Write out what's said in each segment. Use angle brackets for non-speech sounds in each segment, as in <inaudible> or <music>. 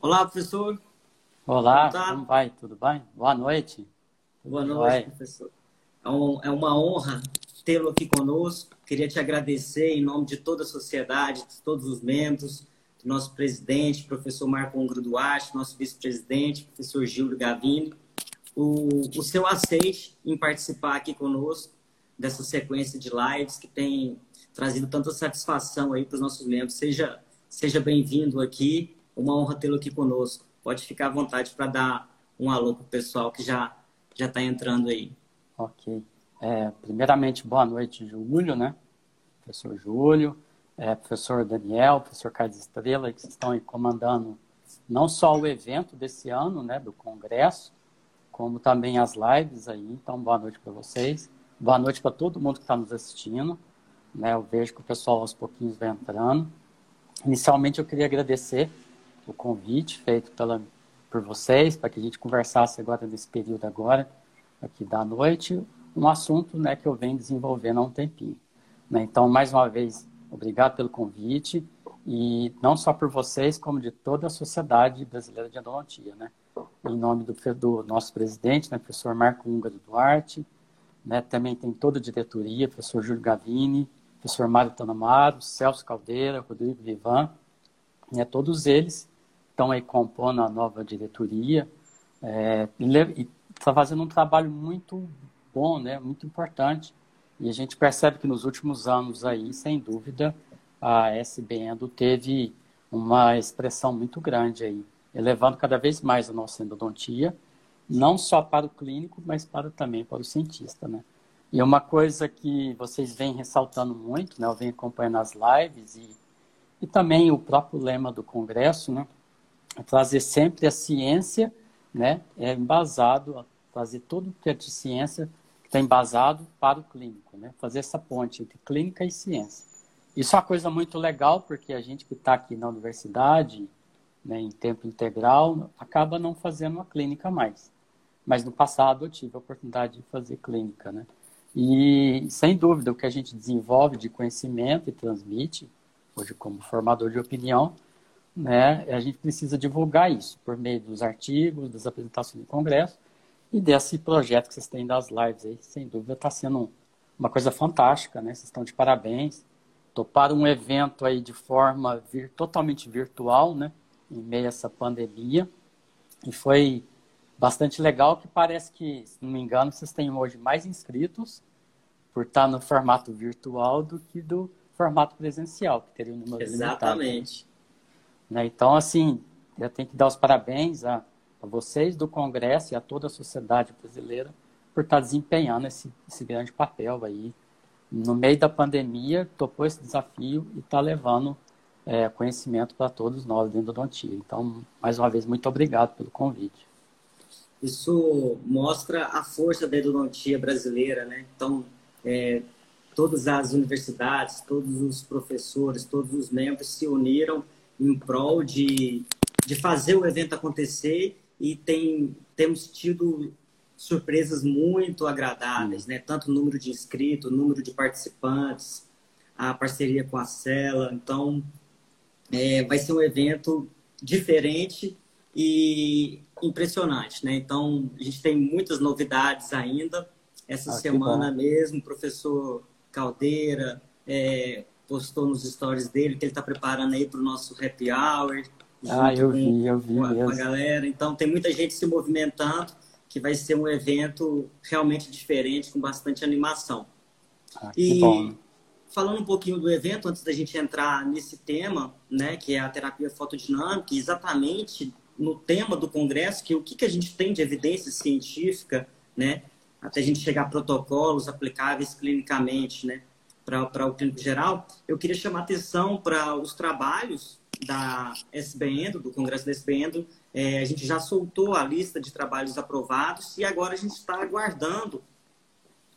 Olá, professor. Olá, como, tá? como vai? Tudo bem? Boa noite. Boa noite, vai? professor. É, um, é uma honra tê-lo aqui conosco. Queria te agradecer em nome de toda a sociedade, de todos os membros, do nosso presidente, professor Marco Ongro Duarte, nosso vice-presidente, professor Gildo Gavini, o, o seu aceite em participar aqui conosco dessa sequência de lives que tem trazido tanta satisfação aí para os nossos membros. Seja, seja bem-vindo aqui, uma honra tê-lo aqui conosco. Pode ficar à vontade para dar um alô para o pessoal que já já está entrando aí. Ok. É, primeiramente, boa noite, Júlio, né? Professor Júlio, é, professor Daniel, professor Carlos Estrela, que estão aí comandando não só o evento desse ano, né, do congresso, como também as lives aí. Então, boa noite para vocês. Boa noite para todo mundo que está nos assistindo. Né? Eu vejo que o pessoal aos pouquinhos vai entrando. Inicialmente, eu queria agradecer o convite feito pela, por vocês, para que a gente conversasse agora nesse período agora, aqui da noite, um assunto né, que eu venho desenvolvendo há um tempinho. Né? Então, mais uma vez, obrigado pelo convite, e não só por vocês, como de toda a sociedade brasileira de endodontia. Né? Em nome do, do nosso presidente, né, professor Marco Húngaro Duarte, né, também tem toda a diretoria, professor Júlio Gavini, professor Mário Tanamaro, Celso Caldeira, Rodrigo Vivan, né, todos eles estão aí compondo a nova diretoria é, e está fazendo um trabalho muito bom, né, muito importante. E a gente percebe que nos últimos anos aí, sem dúvida, a SBEndo teve uma expressão muito grande aí, elevando cada vez mais a nossa endodontia, não só para o clínico, mas para também para o cientista, né? E uma coisa que vocês vêm ressaltando muito, né? Eu venho acompanhando as lives e, e também o próprio lema do congresso, né? trazer sempre a ciência, né, é embasado, fazer tudo que é de ciência está embasado para o clínico, né, fazer essa ponte entre clínica e ciência. Isso é uma coisa muito legal, porque a gente que está aqui na universidade, né, em tempo integral, acaba não fazendo uma clínica mais. Mas no passado eu tive a oportunidade de fazer clínica, né? E, sem dúvida, o que a gente desenvolve de conhecimento e transmite, hoje como formador de opinião, né, a gente precisa divulgar isso por meio dos artigos, das apresentações do Congresso e desse projeto que vocês têm das lives aí, sem dúvida está sendo uma coisa fantástica, né? Vocês estão de parabéns. Toparam um evento aí de forma vir, totalmente virtual, né? Em meio a essa pandemia. E foi bastante legal, que parece que, se não me engano, vocês têm hoje mais inscritos por estar no formato virtual do que do formato presencial, que teria um número Exatamente. Limitado. Né? Então, assim, eu tenho que dar os parabéns a, a, vocês do Congresso e a toda a sociedade brasileira por estar desempenhando esse, esse grande papel aí. No meio da pandemia, topou esse desafio e está levando é, conhecimento para todos nós dentro da Odontia. Então, mais uma vez, muito obrigado pelo convite. Isso mostra a força da endodontia brasileira, né? Então, é, todas as universidades, todos os professores, todos os membros se uniram em prol de, de fazer o evento acontecer e tem, temos tido surpresas muito agradáveis, né? Tanto o número de inscritos, o número de participantes, a parceria com a Cela. Então, é, vai ser um evento diferente e impressionante, né? Então, a gente tem muitas novidades ainda. Essa ah, semana mesmo, o professor Caldeira, é, postou nos stories dele que ele está preparando aí para o nosso happy hour. Ah, eu vi, eu vi. Com a, com a galera. Então, tem muita gente se movimentando, que vai ser um evento realmente diferente, com bastante animação. Ah, e bom. falando um pouquinho do evento, antes da gente entrar nesse tema, né, que é a terapia fotodinâmica, exatamente no tema do congresso, que o que, que a gente tem de evidência científica, né, até a gente chegar a protocolos aplicáveis clinicamente, né, para o clínico geral, eu queria chamar atenção para os trabalhos da SBEndo, do Congresso da SBEndo. É, a gente já soltou a lista de trabalhos aprovados e agora a gente está aguardando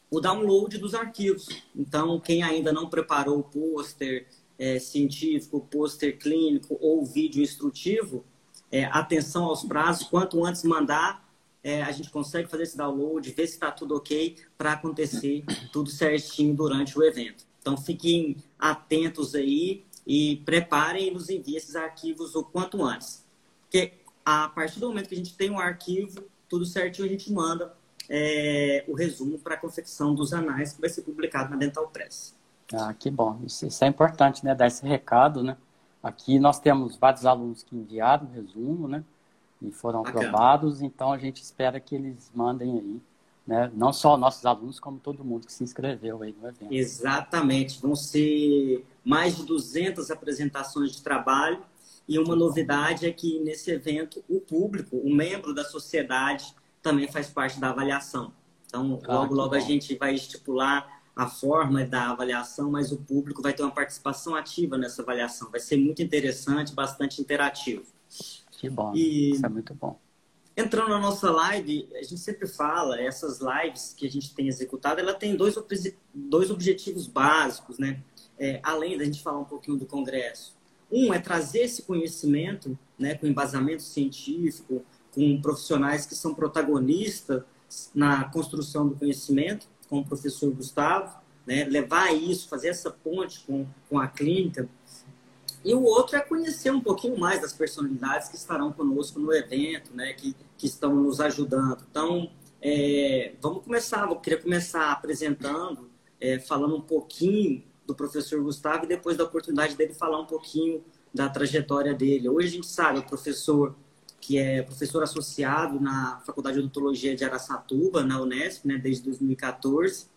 o download dos arquivos. Então, quem ainda não preparou o pôster é, científico, pôster clínico ou vídeo instrutivo, é, atenção aos prazos, quanto antes mandar, é, a gente consegue fazer esse download, ver se está tudo ok para acontecer tudo certinho durante o evento. Então fiquem atentos aí e preparem e nos enviem esses arquivos o quanto antes. Porque a partir do momento que a gente tem um arquivo, tudo certinho, a gente manda é, o resumo para a confecção dos anais que vai ser publicado na Dental Press. Ah, que bom. Isso, isso, é importante, né? Dar esse recado, né? Aqui nós temos vários alunos que enviaram o resumo, né? E foram Bacana. aprovados, então a gente espera que eles mandem aí, né? Não só nossos alunos, como todo mundo que se inscreveu aí no evento. Exatamente. Vão ser mais de 200 apresentações de trabalho e uma novidade é que nesse evento o público, o membro da sociedade, também faz parte da avaliação. Então, ah, logo, logo bom. a gente vai estipular a forma da avaliação, mas o público vai ter uma participação ativa nessa avaliação. Vai ser muito interessante, bastante interativo. Que bom, e, isso é muito bom. Entrando na nossa live, a gente sempre fala, essas lives que a gente tem executado, ela tem dois, dois objetivos básicos, né? É, além da gente falar um pouquinho do Congresso. Um é trazer esse conhecimento, né, com embasamento científico, com profissionais que são protagonistas na construção do conhecimento, com o professor Gustavo, né? levar isso, fazer essa ponte com, com a clínica. E o outro é conhecer um pouquinho mais das personalidades que estarão conosco no evento, né? que, que estão nos ajudando. Então, é, vamos começar, vou querer começar apresentando, é, falando um pouquinho do professor Gustavo e depois da oportunidade dele falar um pouquinho da trajetória dele. Hoje a gente sabe, o professor que é professor associado na Faculdade de Odontologia de Araçatuba, na Unesp, né, desde 2014,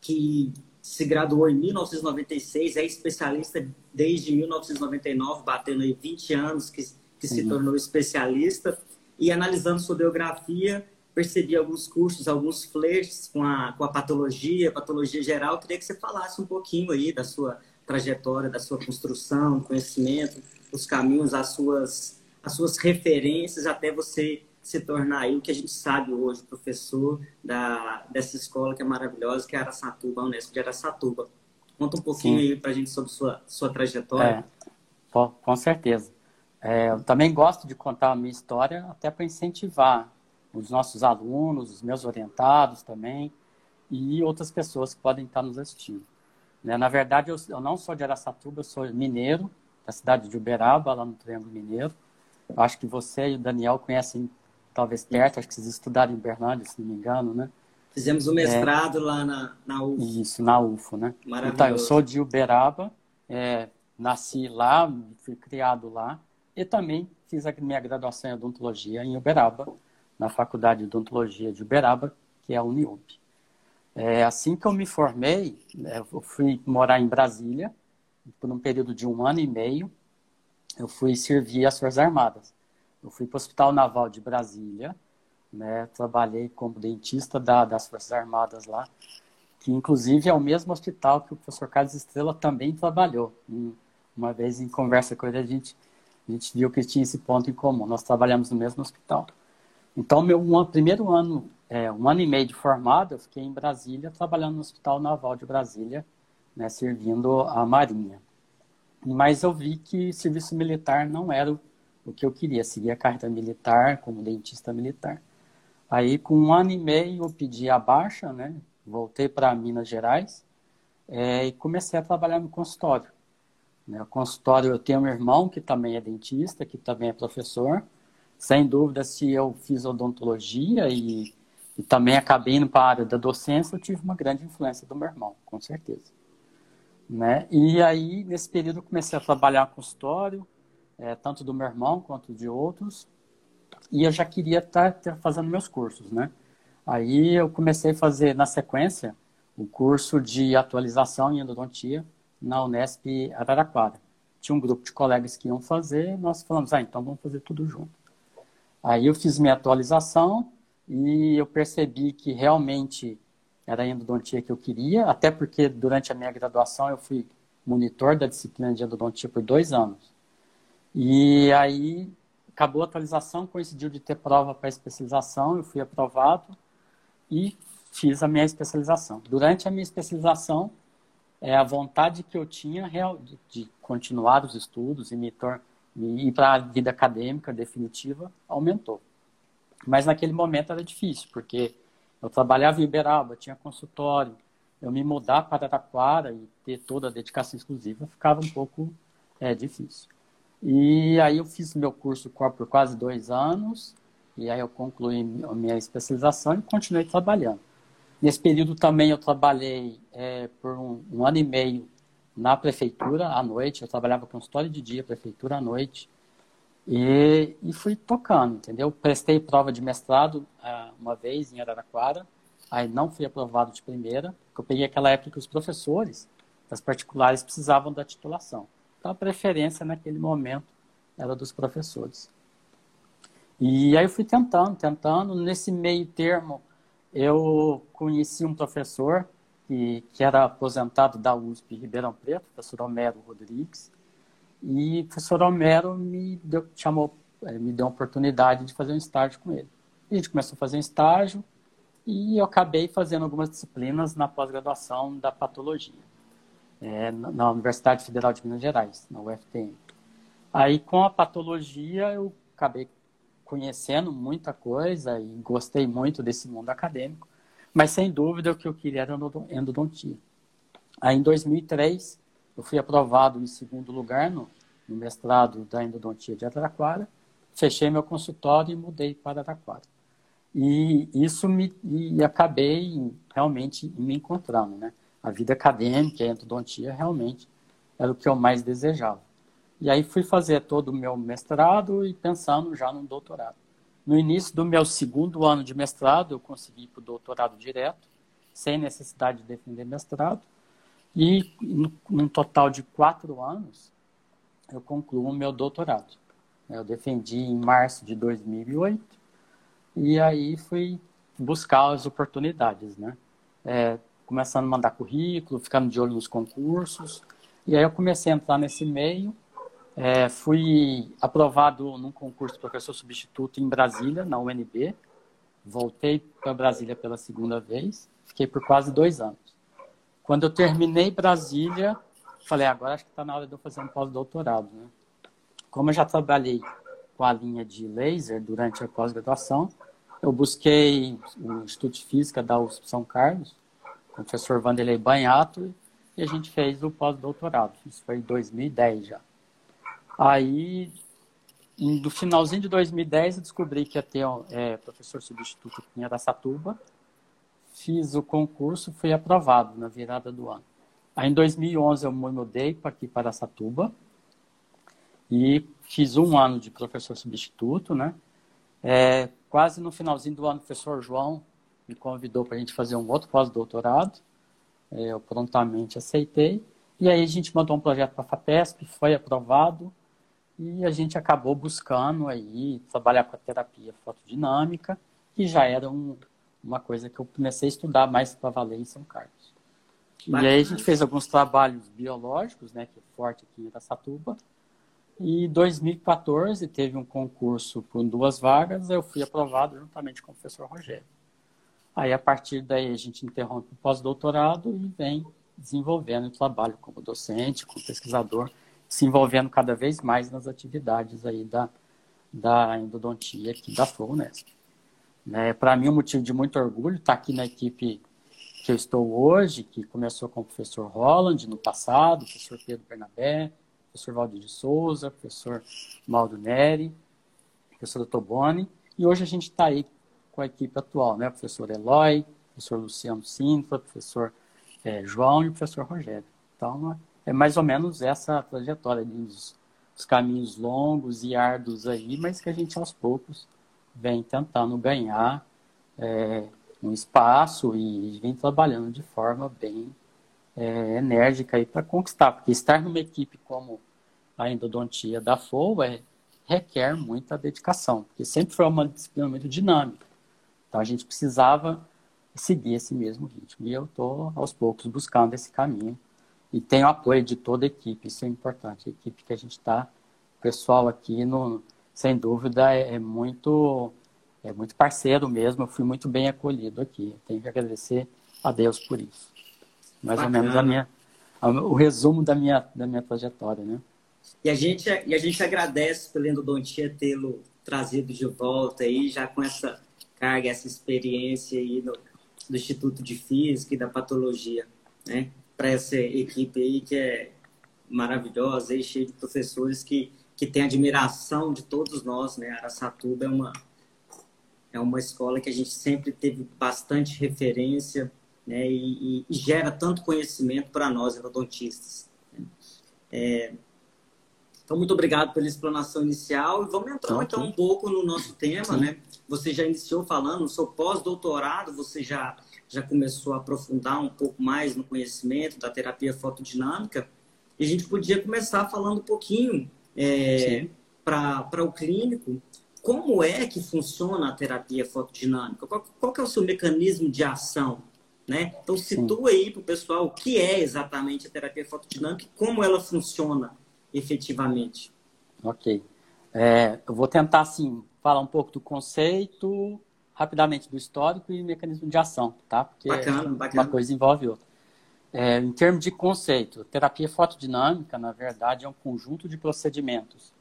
que se graduou em 1996, é especialista desde 1999, batendo aí 20 anos que, que se tornou especialista, e analisando sua biografia, percebi alguns cursos, alguns flertes com a, com a patologia, patologia geral. Eu queria que você falasse um pouquinho aí da sua trajetória, da sua construção, conhecimento, os caminhos, as suas as suas referências até você se tornar aí o que a gente sabe hoje, professor da, dessa escola que é maravilhosa, que é Araçatuba, a Unesp de Araçatuba. Conta um pouquinho Sim. aí para a gente sobre sua, sua trajetória. É, com certeza. É, eu também gosto de contar a minha história até para incentivar os nossos alunos, os meus orientados também, e outras pessoas que podem estar nos assistindo. Né? Na verdade, eu, eu não sou de Araçatuba, eu sou mineiro, da cidade de Uberaba, lá no Triângulo Mineiro. Acho que você e o Daniel conhecem talvez perto, acho que vocês estudaram em Berlândia, se não me engano, né? Fizemos o um mestrado é, lá na, na UFO. Isso, na UFO, né? Maravilhoso. Então, eu sou de Uberaba, é, nasci lá, fui criado lá, e também fiz a minha graduação em odontologia em Uberaba, na Faculdade de Odontologia de Uberaba, que é a Uniub. É, assim que eu me formei, né, eu fui morar em Brasília, por um período de um ano e meio, eu fui servir as Forças Armadas. Eu fui para o Hospital Naval de Brasília, né? Trabalhei como dentista da, das Forças Armadas lá, que inclusive é o mesmo hospital que o professor Carlos Estrela também trabalhou. uma vez em conversa com ele, a gente, a gente viu que tinha esse ponto em comum. Nós trabalhamos no mesmo hospital. Então, meu um, primeiro ano, é, um ano e meio de formado, eu fiquei em Brasília, trabalhando no Hospital Naval de Brasília, né, servindo a Marinha. Mas eu vi que serviço militar não era o que eu queria, seguir a carreira militar como dentista militar. Aí, com um ano e meio, eu pedi a baixa, né? Voltei para Minas Gerais é, e comecei a trabalhar no consultório. No né? consultório, eu tenho um irmão que também é dentista, que também é professor. Sem dúvida, se eu fiz odontologia e, e também acabei indo para a área da docência, eu tive uma grande influência do meu irmão, com certeza. Né? E aí, nesse período, comecei a trabalhar consultório, é, tanto do meu irmão quanto de outros, e eu já queria estar tá, tá fazendo meus cursos, né? Aí eu comecei a fazer, na sequência, o curso de atualização em endodontia na Unesp Araraquara. Tinha um grupo de colegas que iam fazer, nós falamos, ah, então vamos fazer tudo junto. Aí eu fiz minha atualização e eu percebi que realmente era a endodontia que eu queria, até porque durante a minha graduação eu fui monitor da disciplina de endodontia por dois anos. E aí acabou a atualização, coincidiu de ter prova para especialização, eu fui aprovado e fiz a minha especialização. Durante a minha especialização, é, a vontade que eu tinha de, continuar os estudos e me ir para a vida acadêmica definitiva aumentou. Mas naquele momento era difícil, porque eu trabalhava em Uberaba, tinha consultório, eu me mudar para Araraquara e ter toda a dedicação exclusiva ficava um pouco é, difícil. E aí eu fiz meu curso por quase dois anos, e aí eu concluí a minha especialização e continuei trabalhando. Nesse período também eu trabalhei é, por um, um, ano e meio na prefeitura à noite, eu trabalhava com história de dia, prefeitura à noite, e, e fui tocando, entendeu? Prestei prova de mestrado uh, uma vez em Araraquara, aí não fui aprovado de primeira, porque eu peguei aquela época que os professores das particulares precisavam da titulação. Então a preferência naquele momento era dos professores. E aí eu fui tentando, tentando. Nesse meio termo, eu conheci um professor que, que era aposentado da USP Ribeirão Preto, o professor Homero Rodrigues, e o professor Homero me deu, chamou, eh, me deu a oportunidade de fazer um estágio com ele. a gente começou a fazer um estágio e eu acabei fazendo algumas disciplinas na pós-graduação da patologia, é, na Universidade Federal de Minas Gerais, na UFTM. Aí, com a patologia, eu acabei conhecendo muita coisa e gostei muito desse mundo acadêmico, mas sem dúvida o que eu queria era endodontia. Aí, em 2003, eu fui aprovado em segundo lugar no, no mestrado da endodontia de Araraquara, fechei meu consultório e mudei para Araraquara. E isso me e acabei realmente me encontrando, né? A vida acadêmica, a endodontia realmente era o que eu mais desejava. E aí fui fazer todo o meu mestrado e pensando já no doutorado. No início do meu segundo ano de mestrado, eu consegui ir para o doutorado direto, sem necessidade de defender mestrado. E num total de quatro anos, eu concluo o meu doutorado. Eu defendi em março de 2008 e aí fui buscar as oportunidades, né? É, começando a mandar currículo, ficando de olho nos concursos. E aí eu comecei a entrar nesse meio. É, fui aprovado num concurso de professor substituto em Brasília, na UNB. Voltei para Brasília pela segunda vez. Fiquei por quase dois anos. Quando eu terminei Brasília, falei, agora acho que está na hora de eu fazer um pós-doutorado. Né? Como eu já trabalhei com a linha de laser durante a pós-graduação, eu busquei o Instituto de Física da USP São Carlos, o professor Vanderlei Banhato, e a gente fez o pós-doutorado. Isso foi em 2010 já. Aí, no finalzinho de 2010, eu descobri que ia ter é, professor substituto em Aracatuba, fiz o concurso, fui aprovado na virada do ano. Aí em 2011 eu me mudei para aqui para Satuba e fiz um ano de professor substituto, né? É, quase no finalzinho do ano, o professor João me convidou para a gente fazer um outro pós-doutorado. É, eu prontamente aceitei. E aí a gente mandou um projeto para a FAPESP, foi aprovado e a gente acabou buscando aí trabalhar com a terapia fotodinâmica, que já era um, uma coisa que eu comecei a estudar mais para valer em São Carlos. Bacana. E aí a gente fez alguns trabalhos biológicos, né, que é forte aqui em Iracatuba. E em 2014 teve um concurso por duas vagas, eu fui aprovado juntamente com o professor Rogério. Aí a partir daí a gente interrompe o pós-doutorado e vem desenvolvendo o trabalho como docente, como pesquisador, se envolvendo cada vez mais nas atividades aí da, da endodontia aqui da FUNESP. Né? Para mim, um motivo de muito orgulho estar aqui na equipe que eu estou hoje, que começou com o professor Holland no passado, o professor Pedro Bernabé, o professor Valdir de Souza, o professor Maldo Neri, o professor Toboni, e hoje a gente está aí com a equipe atual, né? O professor Eloy, o professor Luciano Sintra, o professor é, João e o professor Rogério. Então, é mais ou menos essa trajetória, dos, dos caminhos longos e árduos aí, mas que a gente aos poucos vem tentando ganhar é, um espaço e vem trabalhando de forma bem é, enérgica para conquistar, porque estar numa equipe como a endodontia da FOA é, requer muita dedicação, porque sempre foi uma disciplina muito dinâmica. Então a gente precisava seguir esse mesmo ritmo. E eu estou aos poucos buscando esse caminho. E tenho apoio de toda a equipe, isso é importante. A equipe que a gente está, o pessoal aqui no, sem dúvida, é, é, muito é muito parceiro mesmo. Eu fui muito bem acolhido aqui. Tenho que agradecer a Deus por isso. Mais Bacana. ou menos a minha, a, o resumo da minha, da minha trajetória, né? E a gente, e a gente agradece pelo Endodontia tê-lo trazido de volta aí, já com essa carga, essa experiência aí no, do Instituto de Física e da Patologia, né? Para essa equipe aí que é maravilhosa e cheia de professores que, que tem admiração de todos nós, né? Araçatuba é uma, é uma escola que a gente sempre teve bastante referência, né? E, e, e gera tanto conhecimento para nós, endodontistas. Né? É, então, muito obrigado pela explanação inicial. E vamos entrar, então, um pouco no nosso tema, né? Você já iniciou falando, no seu pós-doutorado, você já, já começou a aprofundar um pouco mais no conhecimento da terapia fotodinâmica. E a gente podia começar falando um pouquinho é, para o clínico como é que funciona a terapia fotodinâmica? Qual, qual é o seu mecanismo de ação? Né? Então, situa Sim. aí para o pessoal o que é exatamente a terapia fotodinâmica e como ela funciona efetivamente. Ok. É, eu vou tentar, assim, falar um pouco do conceito, rapidamente do histórico e mecanismo de ação, tá? Porque bacana, bacana. uma coisa envolve outra. É, em termos de conceito, terapia fotodinâmica, na verdade, é um conjunto de procedimentos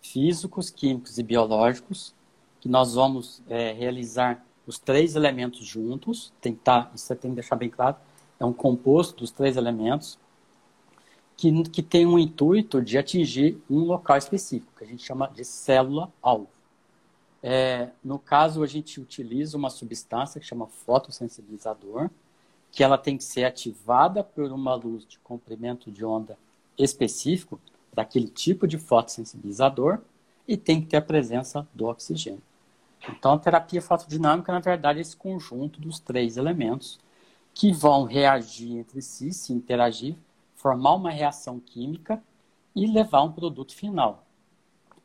físicos, químicos e biológicos que nós vamos é, realizar os três elementos juntos. Tá, isso você tem que deixar bem claro. É um composto dos três elementos que, que tem um intuito de atingir um local específico, que a gente chama de célula-alvo. É, no caso, a gente utiliza uma substância que chama fotossensibilizador, que ela tem que ser ativada por uma luz de comprimento de onda específico, daquele tipo de fotossensibilizador, e tem que ter a presença do oxigênio. Então, a terapia fotodinâmica, na verdade, é esse conjunto dos três elementos que vão reagir entre si, se interagir, formar uma reação química e levar um produto final,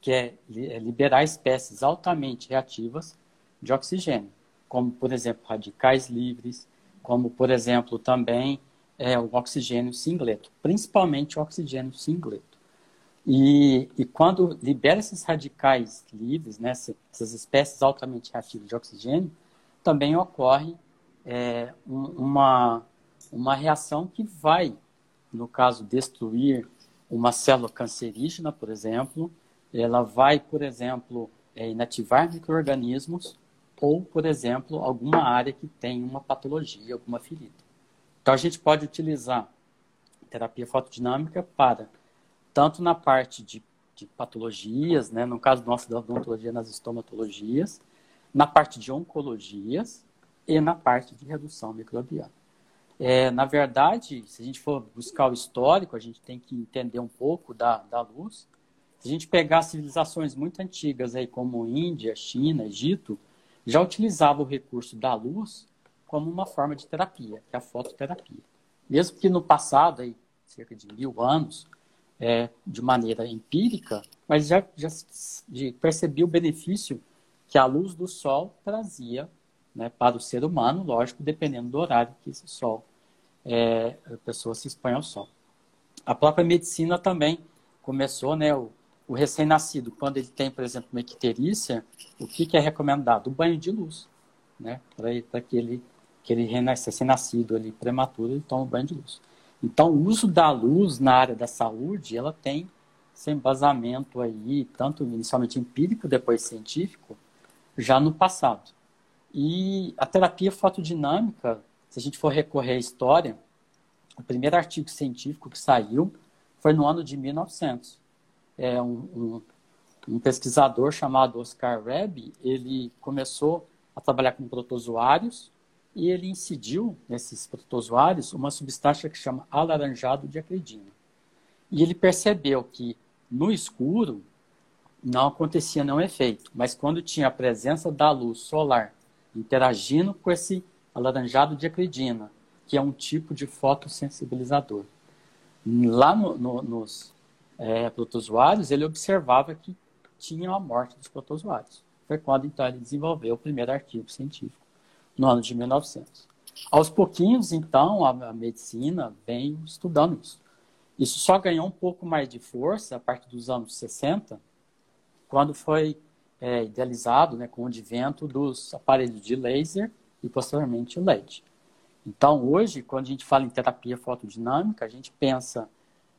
que é, é liberar espécies altamente reativas de oxigênio, como, por exemplo, radicais livres, como, por exemplo, também é, o oxigênio singleto, principalmente o oxigênio singleto. E, e quando libera esses radicais livres, né, essas espécies altamente reativas de oxigênio, também ocorre é, uma, uma reação que vai no caso, destruir uma célula cancerígena, por exemplo, ela vai, por exemplo, é, inativar micro-organismos ou, por exemplo, alguma área que tem uma patologia, alguma ferida. Então, a gente pode utilizar terapia fotodinâmica para, tanto na parte de, de patologias, né, no caso nosso da odontologia, nas estomatologias, na parte de oncologias e na parte de redução microbiana. É, na verdade, se a gente for buscar o histórico, a gente tem que entender um pouco da, da luz. Se a gente pegar civilizações muito antigas, aí, como Índia, China, Egito, já utilizava o recurso da luz como uma forma de terapia, que é a fototerapia. Mesmo que no passado, aí, cerca de mil anos, é, de maneira empírica, mas já, já percebia o benefício que a luz do sol trazia né, para o ser humano, lógico, dependendo do horário que esse sol, é, a pessoa se expõe ao sol. A própria medicina também começou, né, o, o recém-nascido, quando ele tem, por exemplo, uma icterícia, o que, que é recomendado? O banho de luz, né, para que ele, que ele recém-nascido, ali, prematuro, ele toma um banho de luz. Então, o uso da luz na área da saúde, ela tem sem embasamento aí, tanto inicialmente empírico, depois científico, já no passado. E a terapia fotodinâmica, se a gente for recorrer à história, o primeiro artigo científico que saiu foi no ano de 1900. É um, um, um pesquisador chamado Oscar Reb, ele começou a trabalhar com protozoários e ele incidiu nesses protozoários uma substância que chama alaranjado de acridina. E ele percebeu que no escuro não acontecia nenhum efeito, mas quando tinha a presença da luz solar interagindo com esse alaranjado de acridina, que é um tipo de fotossensibilizador. Lá no, no, nos é, protozoários, ele observava que tinha a morte dos protozoários. Foi quando, então, ele desenvolveu o primeiro artigo científico, no ano de 1900. Aos pouquinhos, então, a, a medicina vem estudando isso. Isso só ganhou um pouco mais de força a partir dos anos 60, quando foi é, idealizado né, com o advento dos aparelhos de laser e posteriormente o LED. Então, hoje, quando a gente fala em terapia fotodinâmica, a gente pensa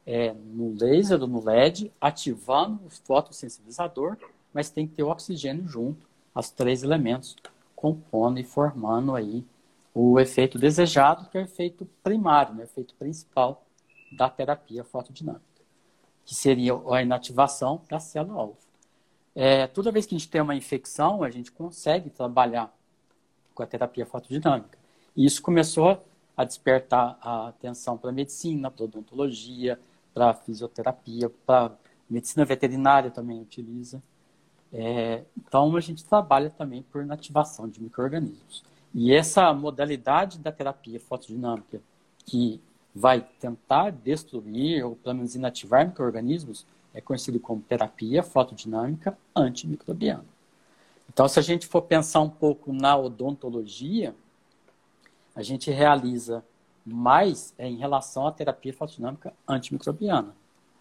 é, no laser ou no LED, ativando o fotossensibilizador, mas tem que ter o oxigênio junto, os três elementos compondo e formando aí o efeito desejado, que é o efeito primário, né, o efeito principal da terapia fotodinâmica, que seria a inativação da célula-alvo. É, toda vez que a gente tem uma infecção, a gente consegue trabalhar com a terapia fotodinâmica. E isso começou a despertar a atenção para a medicina, para a odontologia, para fisioterapia, para medicina veterinária também utiliza. É, então, a gente trabalha também por inativação de micro-organismos. E essa modalidade da terapia fotodinâmica, que vai tentar destruir ou pelo menos inativar micro-organismos, é conhecido como terapia fotodinâmica antimicrobiana. Então, se a gente for pensar um pouco na odontologia, a gente realiza mais é, em relação à terapia fotodinâmica antimicrobiana,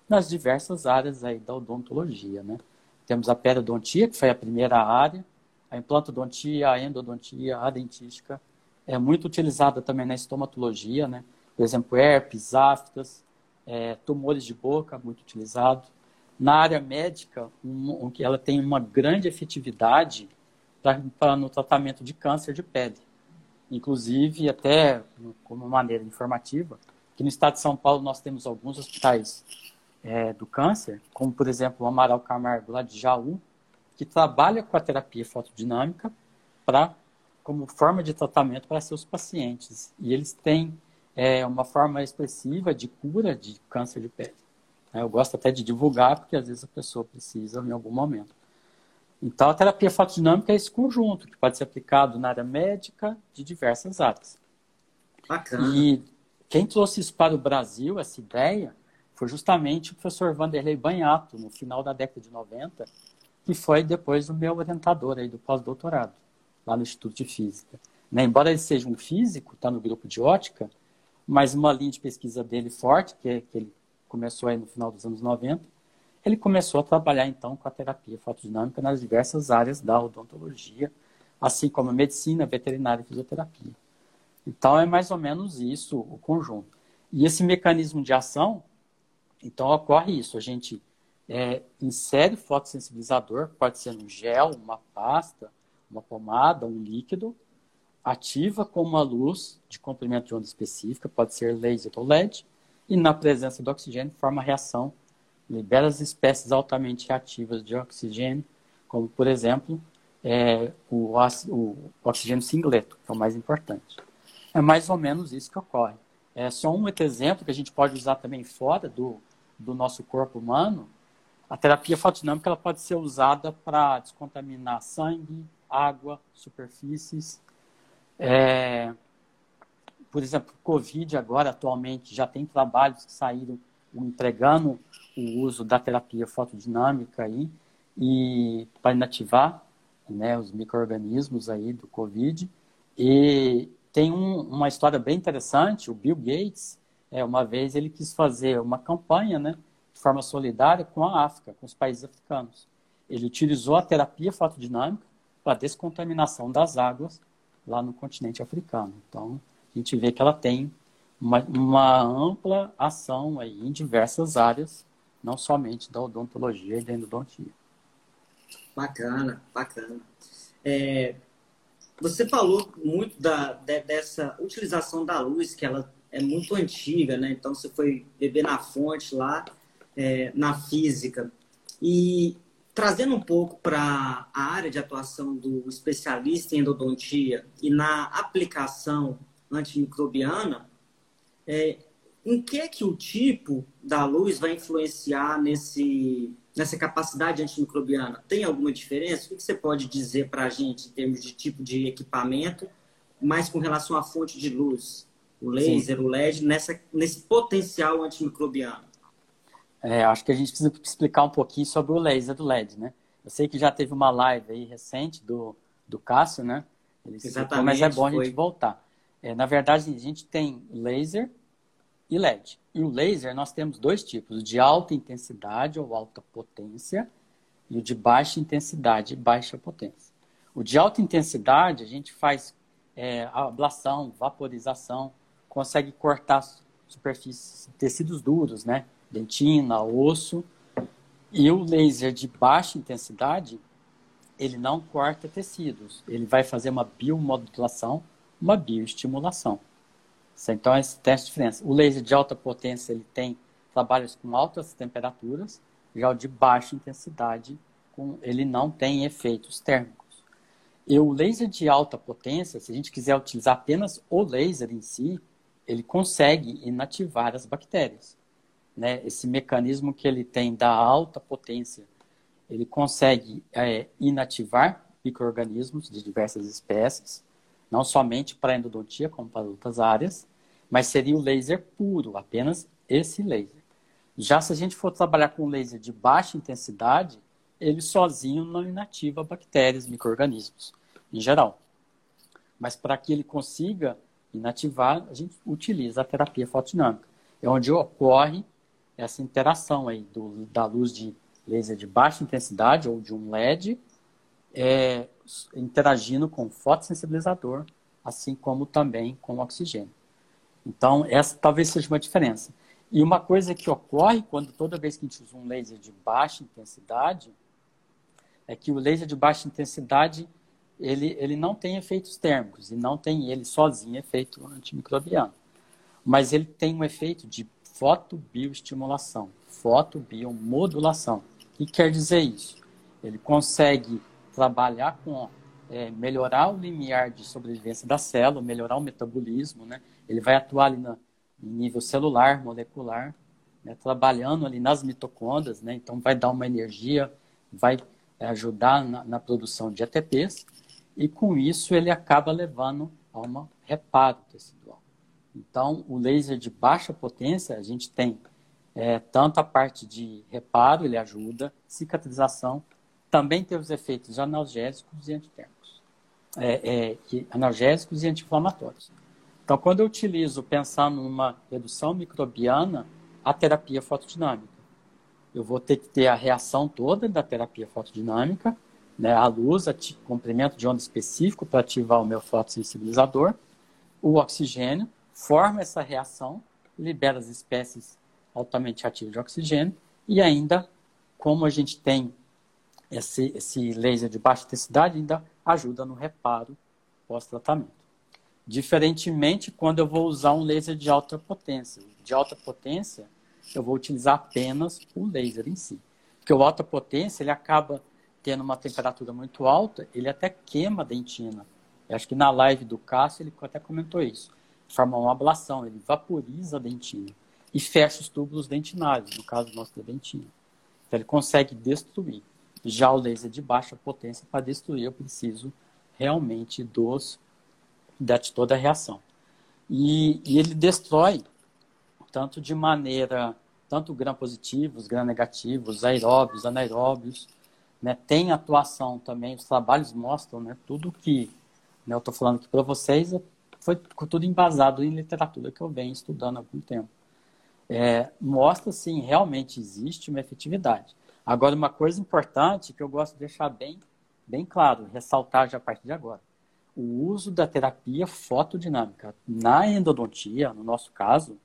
nas diversas áreas aí da odontologia, né? Temos a periodontia, que foi a primeira área, a implantodontia, a endodontia, a dentística, é muito utilizada também na estomatologia, né? Por exemplo, herpes, aftas, é, tumores de boca, muito utilizado. Na área médica, um, ela tem uma grande efetividade pra, no tratamento de câncer de pele. Inclusive, até como maneira informativa, que no estado de São Paulo nós temos alguns hospitais é, do câncer, como por exemplo o Amaral Camargo lá de Jaú, que trabalha com a terapia fotodinâmica para como forma de tratamento para seus pacientes. E eles têm é, uma forma expressiva de cura de câncer de pele. Eu gosto até de divulgar, porque às vezes a pessoa precisa em algum momento. Então, a terapia fotodinâmica é esse conjunto, que pode ser aplicado na área médica de diversas áreas. Bacana. E quem trouxe isso para o Brasil, essa ideia, foi justamente o professor Vanderlei Banhato, no final da década de 90, que foi depois o meu orientador aí do pós-doutorado, lá no Instituto de Física. Né? Embora ele seja um físico, está no grupo de ótica, mas uma linha de pesquisa dele forte, que, é, que ele começou aí no final dos anos 90, ele começou a trabalhar então com a terapia fotodinâmica nas diversas áreas da odontologia, assim como medicina, veterinária e fisioterapia. Então é mais ou menos isso o conjunto. E esse mecanismo de ação então ocorre isso, a gente é, insere fotossensibilizador, pode ser um gel, uma pasta, uma pomada, um líquido, ativa com uma luz de comprimento de onda específica, pode ser laser ou LED, e na presença do oxigênio forma reação, libera as espécies altamente ativas de oxigênio, como por exemplo é, o, o, oxigênio singleto, que é o mais importante. É mais ou menos isso que ocorre. É só um outro exemplo que a gente pode usar também fora do, do nosso corpo humano, a terapia fotodinâmica ela pode ser usada para descontaminar sangue, água, superfícies. É, por exemplo, Covid agora, atualmente, já tem trabalhos que saíram empregando o uso da terapia fotodinâmica aí, e para inativar né, os micro-organismos aí do Covid. E tem um, uma história bem interessante, o Bill Gates, é, uma vez ele quis fazer uma campanha, né, de forma solidária com a África, com os países africanos. Ele utilizou a terapia fotodinâmica para a descontaminação das águas lá no continente africano. Então, a gente vê que ela tem uma, uma ampla ação aí em diversas áreas, não somente da odontologia e da endodontia. Bacana, bacana. É, você falou muito da, de, dessa utilização da luz, que ela é muito antiga, né? Então você foi beber na fonte lá, é, na física. E trazendo um pouco para a área de atuação do especialista em endodontia e na aplicação antimicrobiana, é, em que é que o tipo da luz vai influenciar nesse, nessa capacidade antimicrobiana? Tem alguma diferença? O que você pode dizer para a gente em termos de tipo de equipamento, mas com relação à fonte de luz? o laser, Sim. o LED, nessa, nesse potencial antimicrobiano? É, acho que a gente precisa explicar um pouquinho sobre o laser do LED, né? Eu sei que já teve uma live aí recente do, do Cássio, né? Ele Exatamente. mas é bom a gente voltar. É, na verdade, a gente tem laser e LED. E o laser nós temos dois tipos, de alta intensidade ou alta potência e o de baixa intensidade e baixa potência. O de alta intensidade a gente faz é, ablação, vaporização, consegue cortar superfícies, tecidos duros, né? Dentina, osso. E o laser de baixa intensidade, ele não corta tecidos. Ele vai fazer uma biomodulação, uma bioestimulação. Então, esse teste diferença. O laser de alta potência ele tem trabalhos com altas temperaturas, já o de baixa intensidade, com, ele não tem efeitos térmicos. E o laser de alta potência, se a gente quiser utilizar apenas o laser em si, ele consegue inativar as bactérias. Né? Esse mecanismo que ele tem da alta potência, ele consegue é, inativar micro-organismos de diversas espécies, não somente para endodontia, como para outras áreas, mas seria o laser puro, apenas esse laser. Já se a gente for trabalhar com laser de baixa intensidade, ele sozinho não inativa bactérias, micro-organismos, em geral. Mas para que ele consiga inativar, a gente utiliza a terapia fotodinâmica. É onde ocorre essa interação aí do, da luz de laser de baixa intensidade ou de um LED é, interagindo com fotossensibilizador, assim como também com oxigênio. Então, essa talvez seja uma diferença. E uma coisa que ocorre quando toda vez que a gente usa um laser de baixa intensidade é que o laser de baixa intensidade ele, ele não tem efeitos térmicos e não tem ele sozinho efeito antimicrobiano. Mas ele tem um efeito de fotobioestimulação, fotobiomodulação. O que quer dizer isso? Ele consegue trabalhar com é, melhorar o limiar de sobrevivência da célula, melhorar o metabolismo, né? Ele vai atuar ali em nível celular, molecular, né? trabalhando ali nas mitocôndrias, né? Então vai dar uma energia, vai é, ajudar na, na, produção de ATPs e com isso ele acaba levando a um reparo tecidual. Então o laser de baixa potência a gente tem é, tanto a parte de reparo, ele ajuda, cicatrização, também tem os efeitos analgésicos e antitérmicos, é, é, analgésicos e anti-inflamatórios. Então, quando eu utilizo, pensando numa redução microbiana, a terapia fotodinâmica, eu vou ter que ter a reação toda da terapia fotodinâmica, né, a luz, a comprimento de onda específico para ativar o meu fotossensibilizador, o oxigênio, forma essa reação, libera as espécies altamente ativas de oxigênio e ainda, como a gente tem esse, esse laser de baixa intensidade ainda ajuda no reparo pós-tratamento. Diferentemente, quando eu vou usar um laser de alta potência. De alta potência, eu vou utilizar apenas o laser em si. Porque o alta potência, ele acaba tendo uma temperatura muito alta, ele até queima a dentina. Eu acho que na live do Cássio ele até comentou isso. Forma uma ablação, ele vaporiza a dentina e fecha os túbulos dentinários, no caso do nosso da dentina. Então ele consegue destruir. Já o laser de baixa potência, para destruir, eu preciso realmente dos, de toda a reação. E, e ele destrói tanto de maneira, tanto gram-positivos, gram-negativos, aeróbios, anaeróbios. Né? Tem atuação também, os trabalhos mostram né, tudo que né, eu estou falando aqui para vocês, foi tudo embasado em literatura que eu venho estudando há algum tempo. É, mostra, sim, realmente existe uma efetividade. Agora, uma coisa importante que eu gosto de deixar bem, bem claro, ressaltar já a partir de agora. O uso da terapia fotodinâmica na endodontia, no nosso caso,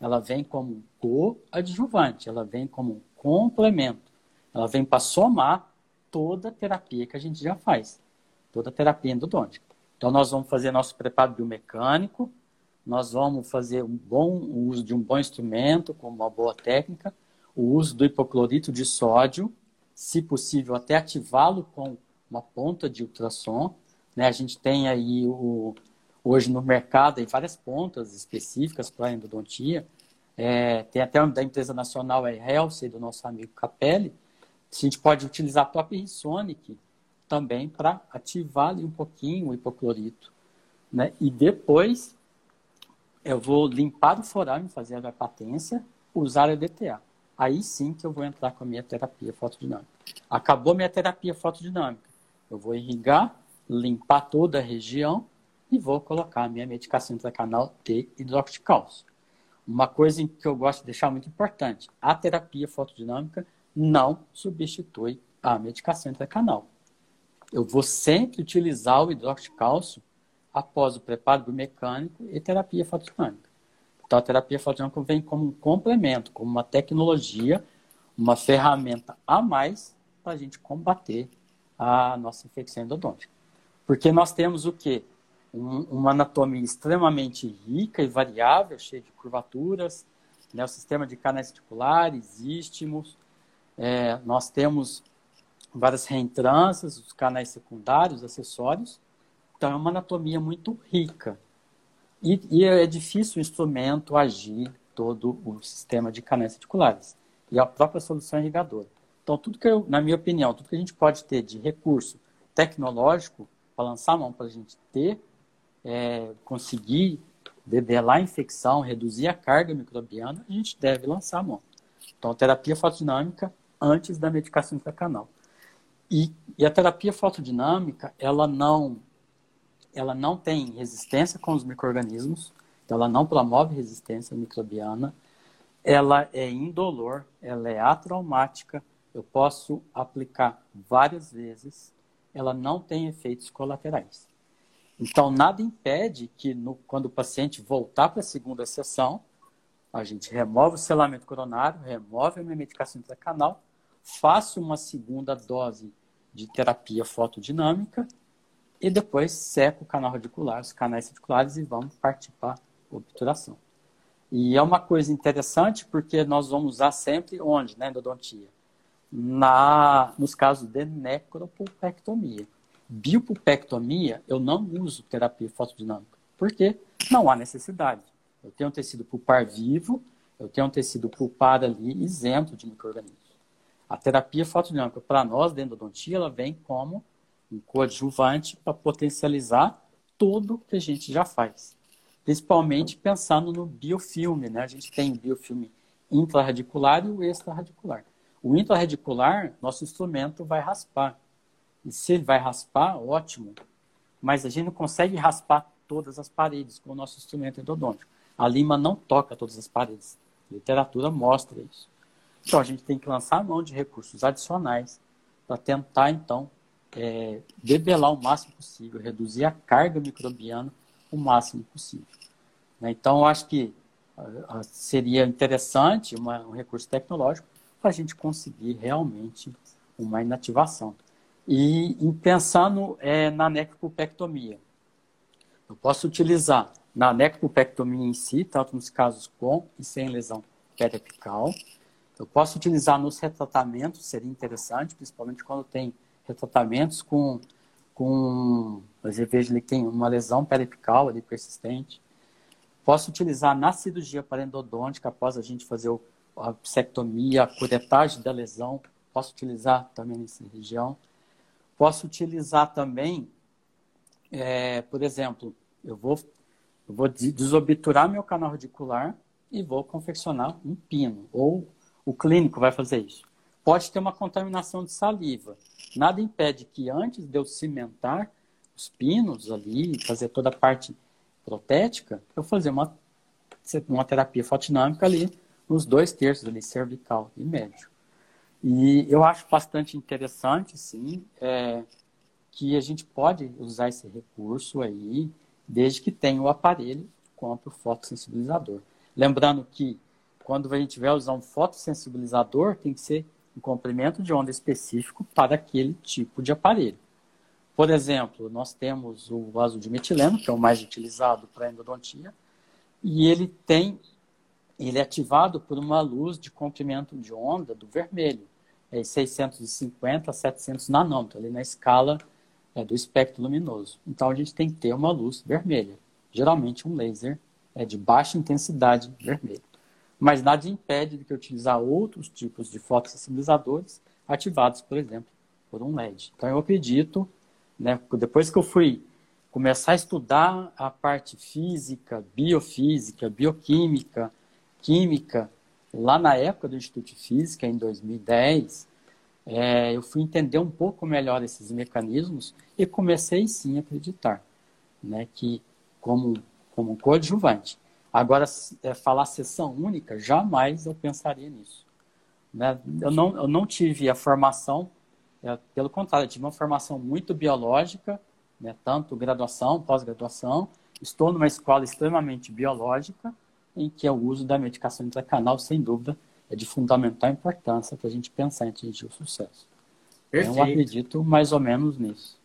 ela vem como coadjuvante, ela vem como complemento. Ela vem para somar toda a terapia que a gente já faz, toda a terapia endodôntica. Então, nós vamos fazer nosso preparo biomecânico, nós vamos fazer um bom uso de um bom instrumento, com uma boa técnica, o uso do hipoclorito de sódio, se possível até ativá-lo com uma ponta de ultrassom. Né? A gente tem aí o, hoje no mercado aí várias pontas específicas para endodontia. É, tem até uma da empresa nacional, a Health, do nosso amigo Capelli. A gente pode utilizar a própria Risonic também para ativar ali um pouquinho o hipoclorito. Né? E depois eu vou limpar o forame, fazer a adaptância, usar a DTA aí sim que eu vou entrar com a minha terapia fotodinâmica. Acabou minha terapia fotodinâmica. Eu vou irrigar, limpar toda a região e vou colocar a minha medicação intracanal de hidróxido de cálcio. Uma coisa que eu gosto de deixar muito importante: a terapia fotodinâmica não substitui a medicação intracanal. Eu vou sempre utilizar o hidróxido de cálcio após o preparo mecânico e terapia fotodinâmica. Então, a terapia fotodinâmica vem como um complemento, como uma tecnologia, uma ferramenta a mais para a gente combater a nossa infecção endodôntica. Porque nós temos o quê? um, uma anatomia extremamente rica e variável, cheia de curvaturas, né? o sistema de canais articulares, istmos, é, nós temos várias reentrâncias, os canais secundários, acessórios, então é uma anatomia muito rica. E, e é difícil o instrumento agir todo o sistema de canais articulares e a própria solução irrigadora. Então, tudo que eu, na minha opinião, tudo que a gente pode ter de recurso tecnológico para lançar a mão para a gente ter, é, conseguir debelar a infecção, reduzir a carga microbiana, a gente deve lançar a mão. Então, terapia fotodinâmica antes da medicação intracanal. E, e a terapia fotodinâmica, ela não, ela não tem resistência com os micro-organismos, ela não promove resistência microbiana, ela é indolor, ela é atraumática, eu posso aplicar várias vezes, ela não tem efeitos colaterais. Então, nada impede que, no, quando o paciente voltar para a segunda sessão, a gente remove o selamento coronário, remove a medicação intracanal, faça uma segunda dose de terapia fotodinâmica e depois seca o canal radicular, os canais radiculares e vamos partir para obturação. E é uma coisa interessante porque nós vamos usar sempre onde, né, endodontia? Na, nos casos de necropulpectomia. Biopulpectomia, eu não uso terapia fotodinâmica. Por quê? Não há necessidade. Eu tenho um tecido pulpar vivo, eu tenho um tecido pulpar ali isento de micro-organismos. A terapia fotodinâmica, para nós, dentro da ela vem como um coadjuvante para potencializar tudo que a gente já faz principalmente pensando no biofilme, né? A gente tem o biofilme intraradicular e o extraradicular. O intraradicular, nosso instrumento vai raspar. E se ele vai raspar, ótimo. Mas a gente não consegue raspar todas as paredes com o nosso instrumento endodôntico. A lima não toca todas as paredes. A literatura mostra isso. Então, a gente tem que lançar mão de recursos adicionais para tentar, então, é, debelar o máximo possível, reduzir a carga microbiana o máximo possível. Né? Então, eu acho que uh, seria interessante uma, um recurso tecnológico para a gente conseguir realmente uma inativação. E em pensando é, na necropulpectomia, eu posso utilizar na necropulpectomia em si, tanto nos casos com e sem lesão periapical. Eu posso utilizar nos retratamentos, seria interessante, principalmente quando tem retratamentos com com, você veja que tem uma lesão periapical ali persistente. Posso utilizar na cirurgia parendodôntica, após a gente fazer a psectomia, a curetagem da lesão, posso utilizar também nessa região. Posso utilizar também, é, por exemplo, eu vou, eu vou desobturar meu canal radicular e vou confeccionar um pino, ou o clínico vai fazer isso. Pode ter uma contaminação de saliva. Nada impede que antes de eu cimentar os pinos ali, fazer toda a parte protética, eu fazer uma, uma terapia fotodinâmica ali nos dois terços ali, cervical e médio. E eu acho bastante interessante, sim, é, que a gente pode usar esse recurso aí, desde que tenha o aparelho contra o fotossensibilizador. Lembrando que quando a gente vai usar um fotossensibilizador, tem que ser um comprimento de onda específico para aquele tipo de aparelho. Por exemplo, nós temos o azul de metileno, que é o mais utilizado para endodontia, e ele tem, ele é ativado por uma luz de comprimento de onda do vermelho, é 650 a 700 nanômetros, ali na escala é, do espectro luminoso. Então a gente tem que ter uma luz vermelha, geralmente um laser é de baixa intensidade vermelho mas nada impede de que utilizar outros tipos de fotossensibilizadores ativados, por exemplo, por um LED. Então eu acredito, né, depois que eu fui começar a estudar a parte física, biofísica, bioquímica, química, lá na época do Instituto de Física, em 2010, é, eu fui entender um pouco melhor esses mecanismos e comecei sim a acreditar né, que como, como coadjuvante Agora, é, falar sessão única, jamais eu pensaria nisso. Né? Eu, não, eu não tive a formação, é, pelo contrário, eu tive uma formação muito biológica, né? tanto graduação, pós-graduação. Estou numa escola extremamente biológica, em que o uso da medicação intracanal, sem dúvida, é de fundamental importância para a gente pensar em atingir o sucesso. Perfeito. Eu acredito mais ou menos nisso.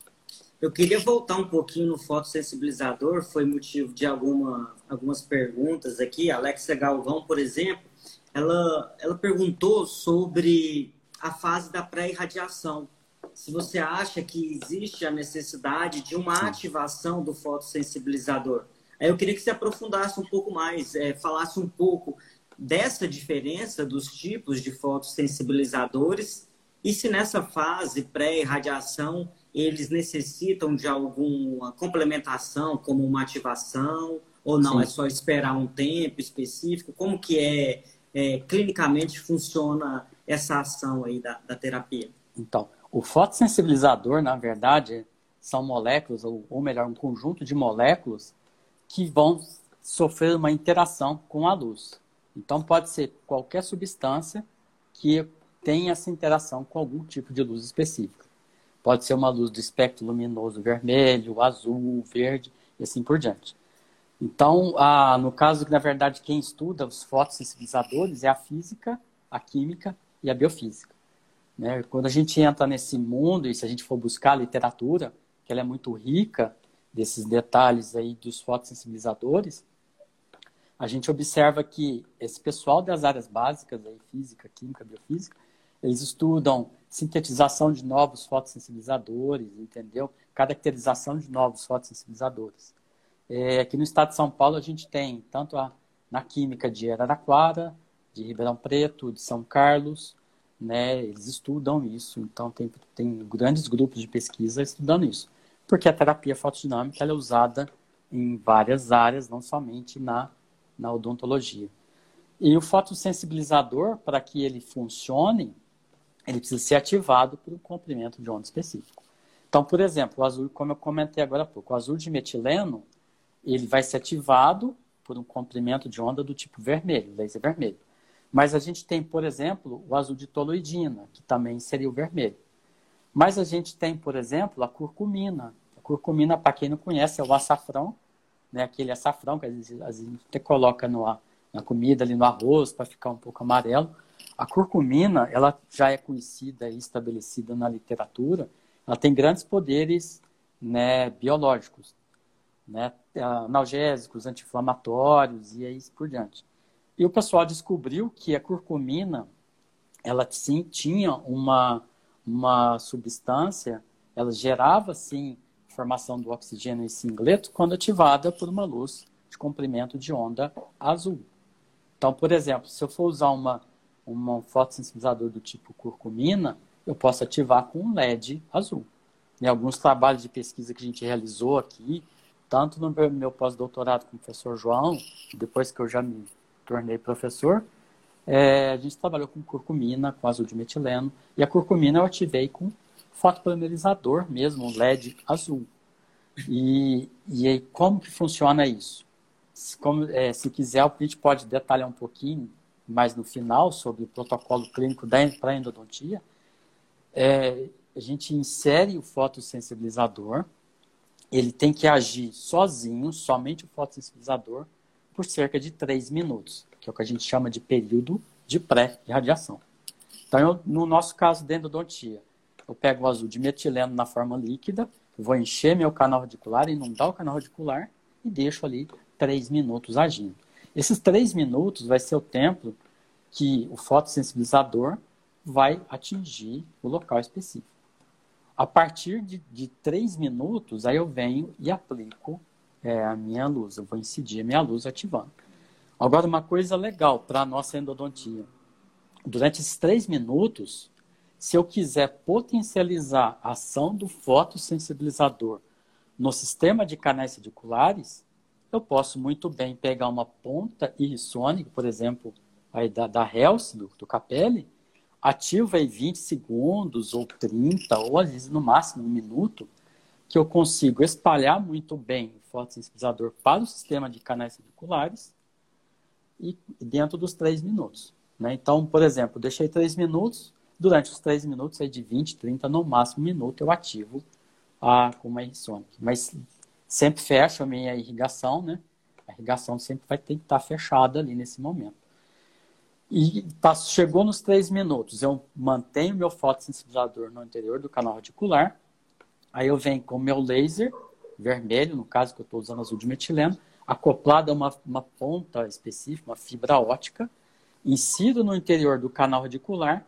Eu queria voltar um pouquinho no fotossensibilizador, foi motivo de alguma, algumas perguntas aqui. A Alexia Galvão, por exemplo, ela, ela perguntou sobre a fase da pré-irradiação. Se você acha que existe a necessidade de uma ativação do fotossensibilizador. Aí eu queria que você aprofundasse um pouco mais, é, falasse um pouco dessa diferença dos tipos de fotossensibilizadores e se nessa fase pré-irradiação eles necessitam de alguma complementação, como uma ativação, ou não, Sim. é só esperar um tempo específico? Como que é, é clinicamente funciona essa ação aí da, da terapia? Então, o fotossensibilizador, na verdade, são moléculas, ou, ou melhor, um conjunto de moléculas que vão sofrer uma interação com a luz. Então, pode ser qualquer substância que tenha essa interação com algum tipo de luz específica. Pode ser uma luz do espectro luminoso vermelho, azul, verde e assim por diante. Então, a, no caso que, na verdade, quem estuda os fotossensibilizadores é a física, a química e a biofísica. Né? Quando a gente entra nesse mundo, e se a gente for buscar a literatura, que ela é muito rica desses detalhes aí dos fotossensibilizadores, a gente observa que esse pessoal das áreas básicas, aí, física, química, biofísica, eles estudam sintetização de novos fotossensibilizadores, entendeu? Caracterização de novos fotossensibilizadores. É, aqui no estado de São Paulo a gente tem tanto a, na química de Araraquara, de Ribeirão Preto, de São Carlos, né? Eles estudam isso, então tem, tem grandes grupos de pesquisa estudando isso. Porque a terapia fotodinâmica é usada em várias áreas, não somente na, na odontologia. E o fotossensibilizador, para que ele funcione, ele precisa ser ativado por um comprimento de onda específico. Então, por exemplo, o azul, como eu comentei agora há pouco, o azul de metileno, ele vai ser ativado por um comprimento de onda do tipo vermelho, laser vermelho. Mas a gente tem, por exemplo, o azul de toloidina, que também seria o vermelho. Mas a gente tem, por exemplo, a curcumina. A curcumina, para quem não conhece, é o açafrão, né? aquele açafrão que às vezes, a gente coloca no, na comida, ali no arroz, para ficar um pouco amarelo. A curcumina, ela já é conhecida e estabelecida na literatura, ela tem grandes poderes né, biológicos, né, analgésicos, anti-inflamatórios e aí por diante. E o pessoal descobriu que a curcumina, ela sim tinha uma, uma substância, ela gerava sim formação do oxigênio em singleto quando ativada por uma luz de comprimento de onda azul. Então, por exemplo, se eu for usar uma um fotossensibilizador do tipo curcumina, eu posso ativar com um LED azul. Em alguns trabalhos de pesquisa que a gente realizou aqui, tanto no meu pós-doutorado com o professor João, depois que eu já me tornei professor, é, a gente trabalhou com curcumina, com azul de metileno, e a curcumina eu ativei com fotopolimerizador mesmo, um LED azul. E, e aí, como que funciona isso? Se, como, é, se quiser, a gente pode detalhar um pouquinho mais no final, sobre o protocolo clínico para endodontia, é, a gente insere o fotossensibilizador, ele tem que agir sozinho, somente o fotossensibilizador, por cerca de 3 minutos, que é o que a gente chama de período de pré-irradiação. Então, eu, no nosso caso de endodontia, eu pego o azul de metileno na forma líquida, vou encher meu canal radicular, inundar o canal radicular e deixo ali 3 minutos agindo. Esses três minutos vai ser o tempo que o fotossensibilizador vai atingir o local específico. A partir de, de três minutos, aí eu venho e aplico é, a minha luz. Eu vou incidir a minha luz ativando. Agora, uma coisa legal para a nossa endodontia. Durante esses três minutos, se eu quiser potencializar a ação do fotossensibilizador no sistema de canais radiculares, eu posso muito bem pegar uma ponta irrissônica, por exemplo, aí da, da Helsi, do, do Capelli, ativa aí 20 segundos, ou 30, ou às vezes no máximo um minuto, que eu consigo espalhar muito bem o fotossensibilizador para o sistema de canais circulares e dentro dos 3 minutos. Né? Então, por exemplo, deixei 3 minutos, durante os 3 minutos, aí de 20, 30, no máximo um minuto, eu ativo a, com uma Sonic. Mas sempre fecho a minha irrigação, né? A irrigação sempre vai ter que estar fechada ali nesse momento. E tá, chegou nos três minutos, eu mantenho meu fotossensibilizador no interior do canal radicular Aí eu venho com o meu laser vermelho, no caso que eu estou usando azul de metileno, acoplado a uma, uma ponta específica, uma fibra ótica, insiro no interior do canal radicular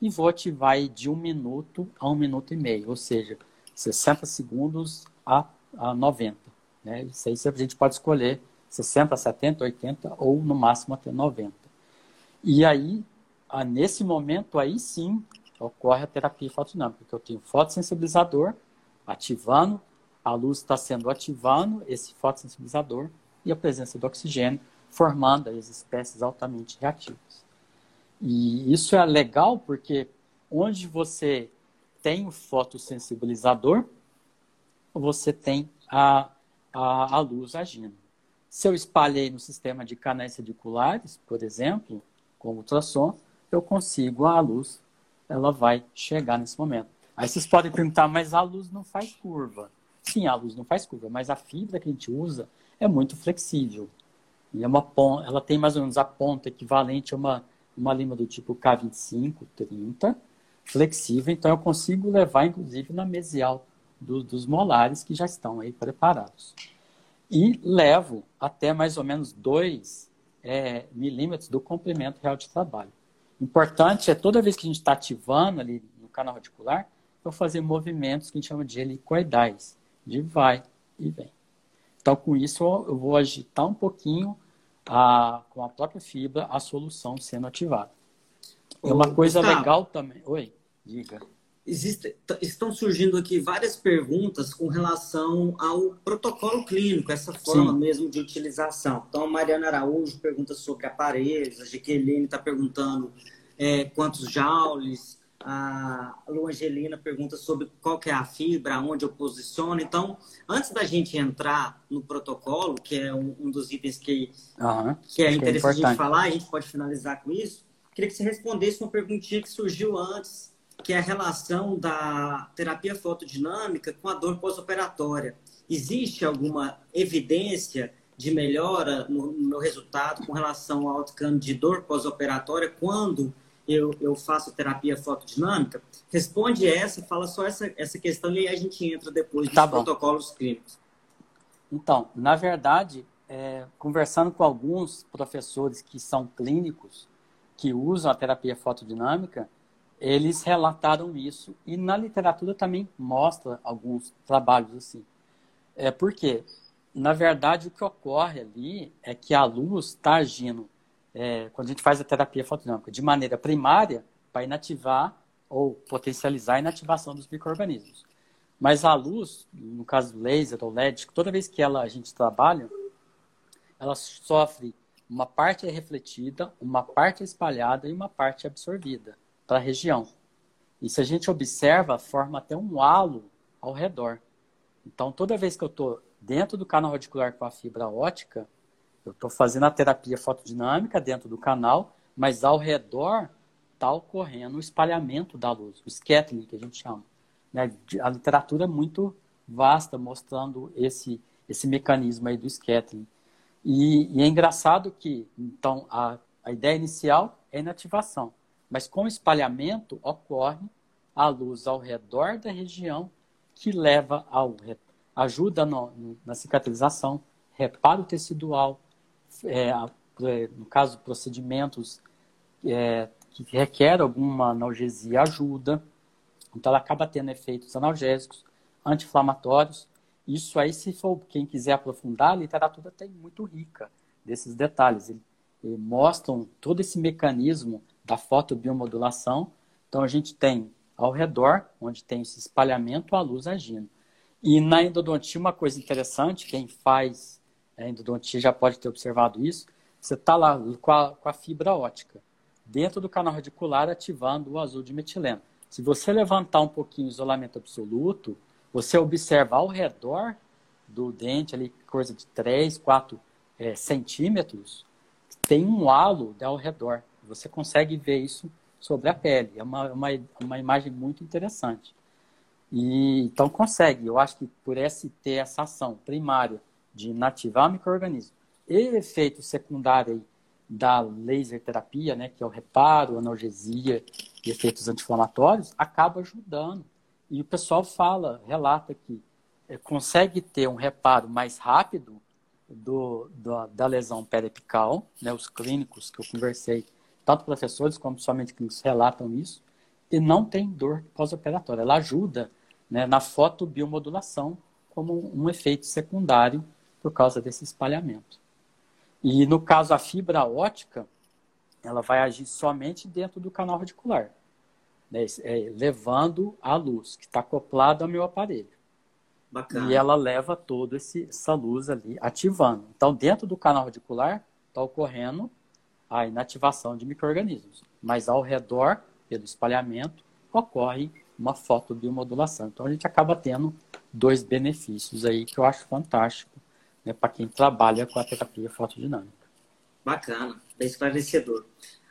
e vou ativar de um minuto a um minuto e meio, ou seja, 60 segundos a, a 90. Né? Isso aí a gente pode escolher 60, 70, 80 ou no máximo até 90. E aí, nesse momento, aí sim ocorre a terapia fotodinâmica, porque eu tenho fotossensibilizador ativando, a luz está sendo ativando esse fotossensibilizador e a presença do oxigênio formando as espécies altamente reativas. E isso é legal porque onde você tem o fotossensibilizador, você tem a, a, a luz agindo. Se eu espalhei no sistema de canais radiculares, por exemplo, com ultrassom, eu consigo a luz, ela vai chegar nesse momento. Aí vocês podem perguntar, mas a luz não faz curva. Sim, a luz não faz curva, mas a fibra que a gente usa é muito flexível. E é uma ponta, ela tem mais ou menos a ponta equivalente a uma, uma lima do tipo K25, 30, flexível, então eu consigo levar, inclusive, na mesial do, dos molares que já estão aí preparados. E levo até mais ou menos 2 é, milímetros do comprimento real de trabalho. Importante é toda vez que a gente está ativando ali no canal radicular, eu fazer movimentos que a gente chama de helicoidais, de vai e vem. Então, com isso, eu vou agitar um pouquinho a, com a própria fibra a solução sendo ativada. É uma coisa Gustavo, legal também. Oi, diga. Existe, estão surgindo aqui várias perguntas com relação ao protocolo clínico, essa forma Sim. mesmo de utilização. Então, a Mariana Araújo pergunta sobre aparelhos, a Jaqueline está perguntando é, quantos joules, a Lu Angelina pergunta sobre qual que é a fibra, onde eu posiciono. Então, antes da gente entrar no protocolo, que é um, um dos itens que, uhum, que é interessante que é a gente falar, a gente pode finalizar com isso, queria que você respondesse uma perguntinha que surgiu antes, que é a relação da terapia fotodinâmica com a dor pós-operatória. Existe alguma evidência de melhora no, meu resultado com relação ao outcome de dor pós-operatória quando eu, eu faço terapia fotodinâmica? Responde essa, fala só essa, essa questão e aí a gente entra depois tá nos protocolos clínicos. Então, na verdade, é, conversando com alguns professores que são clínicos, que usam a terapia fotodinâmica, eles relataram isso e na literatura também mostra alguns trabalhos assim. É porque, na verdade, o que ocorre ali é que a luz está agindo é, quando a gente faz a terapia fotodinâmica, de maneira primária, para inativar ou potencializar a inativação dos micro-organismos. Mas a luz, no caso do laser ou LED, toda vez que ela, a gente trabalha, ela sofre uma parte é refletida, uma parte é espalhada e uma parte é absorvida para a região. E se a gente observa, forma até um halo ao redor. Então, toda vez que eu estou dentro do canal radicular com a fibra ótica, eu estou fazendo a terapia fotodinâmica dentro do canal, mas ao redor está ocorrendo o espalhamento da luz, o scattering, que a gente chama. Né? A literatura é muito vasta mostrando esse, esse mecanismo aí do scattering. E, e é engraçado que, então, a, a ideia inicial é inativação, mas com espalhamento ocorre a luz ao redor da região que leva ao ajuda no, na cicatrização, reparo tecidual, é, é, no caso, procedimentos é, que requer alguma analgesia ajuda. Então, ela acaba tendo efeitos analgésicos, anti-inflamatórios. Isso aí, se for quem quiser aprofundar, a literatura tem muito rica desses detalhes. Ele mostram todo esse mecanismo da fotobiomodulação. Então, a gente tem ao redor, onde tem esse espalhamento, a luz agindo. E na endodontia, uma coisa interessante, quem faz a endodontia já pode ter observado isso, você está lá com a, com a, fibra ótica, dentro do canal radicular, ativando o azul de metileno. Se você levantar um pouquinho o isolamento absoluto, você observa ao redor do dente, ali, coisa de 3, 4 é, centímetros, tem um halo ao redor. Você consegue ver isso sobre a pele. É uma, uma, uma imagem muito interessante. E, então consegue. Eu acho que por esse ter essa ação primária de inativar o microorganismo e efeito secundário da laser terapia, né, que é o reparo, analgesia e efeitos anti-inflamatórios, acaba ajudando E o pessoal fala, relata que é, consegue ter um reparo mais rápido do, do, da lesão periapical, né, os clínicos que eu conversei, tanto professores como somente clínicos relatam isso, e não tem dor pós-operatória. Ela ajuda né, na fotobiomodulação como um efeito secundário por causa desse espalhamento. E no caso a fibra ótica, ela vai agir somente dentro do canal radicular, né, é, levando a luz que está acoplada ao meu aparelho. Bacana. E ela leva toda essa luz ali, ativando. Então, dentro do canal radicular, está ocorrendo a inativação de micro-organismos. Mas ao redor, pelo espalhamento, ocorre uma fotobiomodulação. Então, a gente acaba tendo dois benefícios aí que eu acho fantástico né, para quem trabalha com a terapia fotodinâmica. Bacana, bem esclarecedor.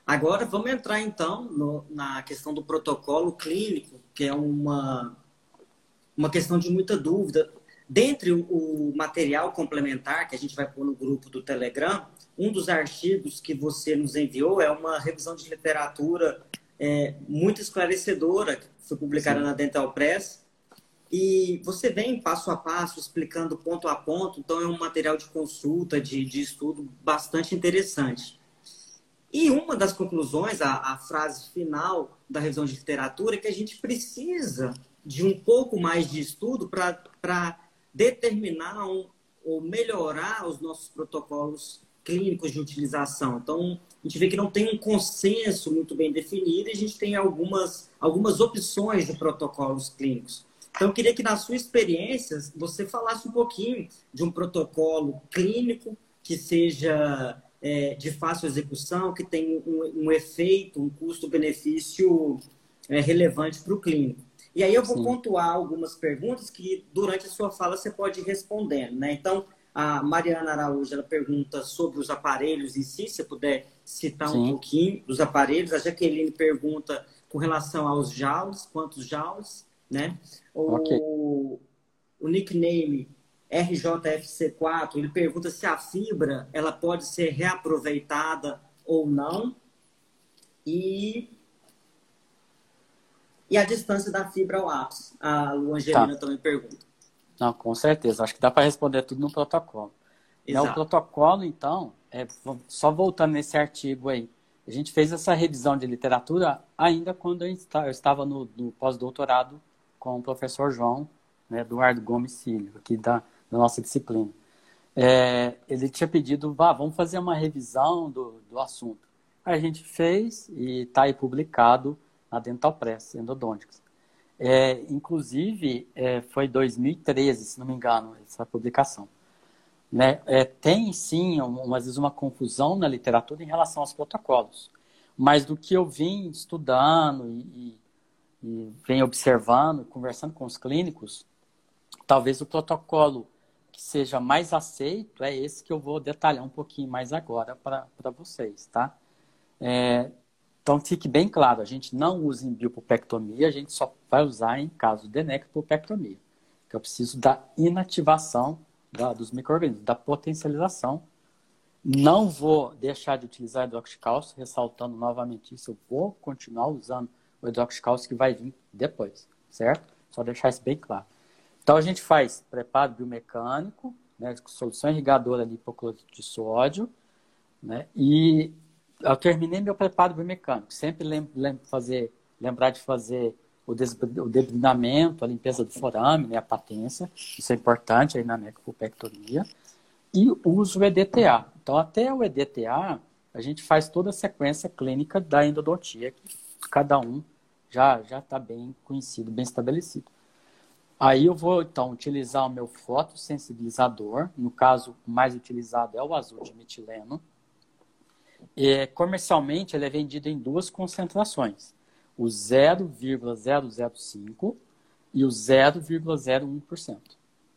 Agora, vamos entrar então no, na questão do protocolo clínico, que é uma uma questão de muita dúvida. Dentre o material complementar que a gente vai pôr no grupo do Telegram, um dos artigos que você nos enviou é uma revisão de literatura é, muito esclarecedora, que foi publicada Sim. na Dental Press. E você vem passo a passo, explicando ponto a ponto, então é um material de consulta, de, de estudo bastante interessante. E uma das conclusões, a, a frase final da revisão de literatura, é que a gente precisa de um pouco mais de estudo para determinar um, ou melhorar os nossos protocolos clínicos de utilização. Então, a gente vê que não tem um consenso muito bem definido e a gente tem algumas, algumas opções de protocolos clínicos. Então, eu queria que, na sua experiência, você falasse um pouquinho de um protocolo clínico que seja é, de fácil execução, que tenha um, um efeito, um custo-benefício é, relevante para o clínico. E aí eu vou Sim. pontuar algumas perguntas que durante a sua fala você pode ir respondendo, né? Então, a Mariana Araújo ela pergunta sobre os aparelhos em si, se puder citar Sim. um pouquinho dos aparelhos. A Jaqueline pergunta com relação aos joules, quantos joules, né? O, okay. o nickname RJFC4, ele pergunta se a fibra ela pode ser reaproveitada ou não. E e a distância da fibra ao ápice? A Luangelina tá. também pergunta. Não, com certeza. Acho que dá para responder tudo no protocolo. Exato. o protocolo, então, é, só voltando nesse artigo aí, a gente fez essa revisão de literatura ainda quando eu estava no, no pós-doutorado com o professor João, né, Eduardo Gomes Filho, aqui da, da nossa disciplina. É, ele tinha pedido, vá, vamos fazer uma revisão do, do assunto. A gente fez e está aí publicado na Dental Press, Endodontics. É, inclusive, é, foi 2013, se não me engano, essa publicação. Né? É, tem sim, um, às vezes, uma confusão na literatura em relação aos protocolos. Mas do que eu vim estudando e, e, e venho observando, conversando com os clínicos, talvez o protocolo que seja mais aceito é esse que eu vou detalhar um pouquinho mais agora para vocês, tá? É, então, fique bem claro, a gente não usa em biopulpectomia, a gente só vai usar em caso de necropulpectomia, que eu preciso da inativação da, dos micro-organismos, da potencialização. Não vou deixar de utilizar hidroxicálcio, ressaltando novamente isso, eu vou continuar usando o hidroxicálcio que vai vir depois, certo? Só deixar isso bem claro. Então, a gente faz preparo biomecânico, né, solução irrigadora ali hipoclorito de sódio, né, e eu terminei meu preparo biomecânico. Sempre lembro, lembro fazer, lembrar de fazer o, o debridamento, a limpeza do forame, né, a patência. Isso é importante aí na necropulpectomia. E uso o EDTA. Então, até o EDTA, a gente faz toda a sequência clínica da endodontia, que cada um já já está bem conhecido, bem estabelecido. Aí eu vou, então, utilizar o meu fotossensibilizador. No caso, o mais utilizado é o azul de metileno é, comercialmente, ele é vendido em duas concentrações, o 0,005 e o 0,01%,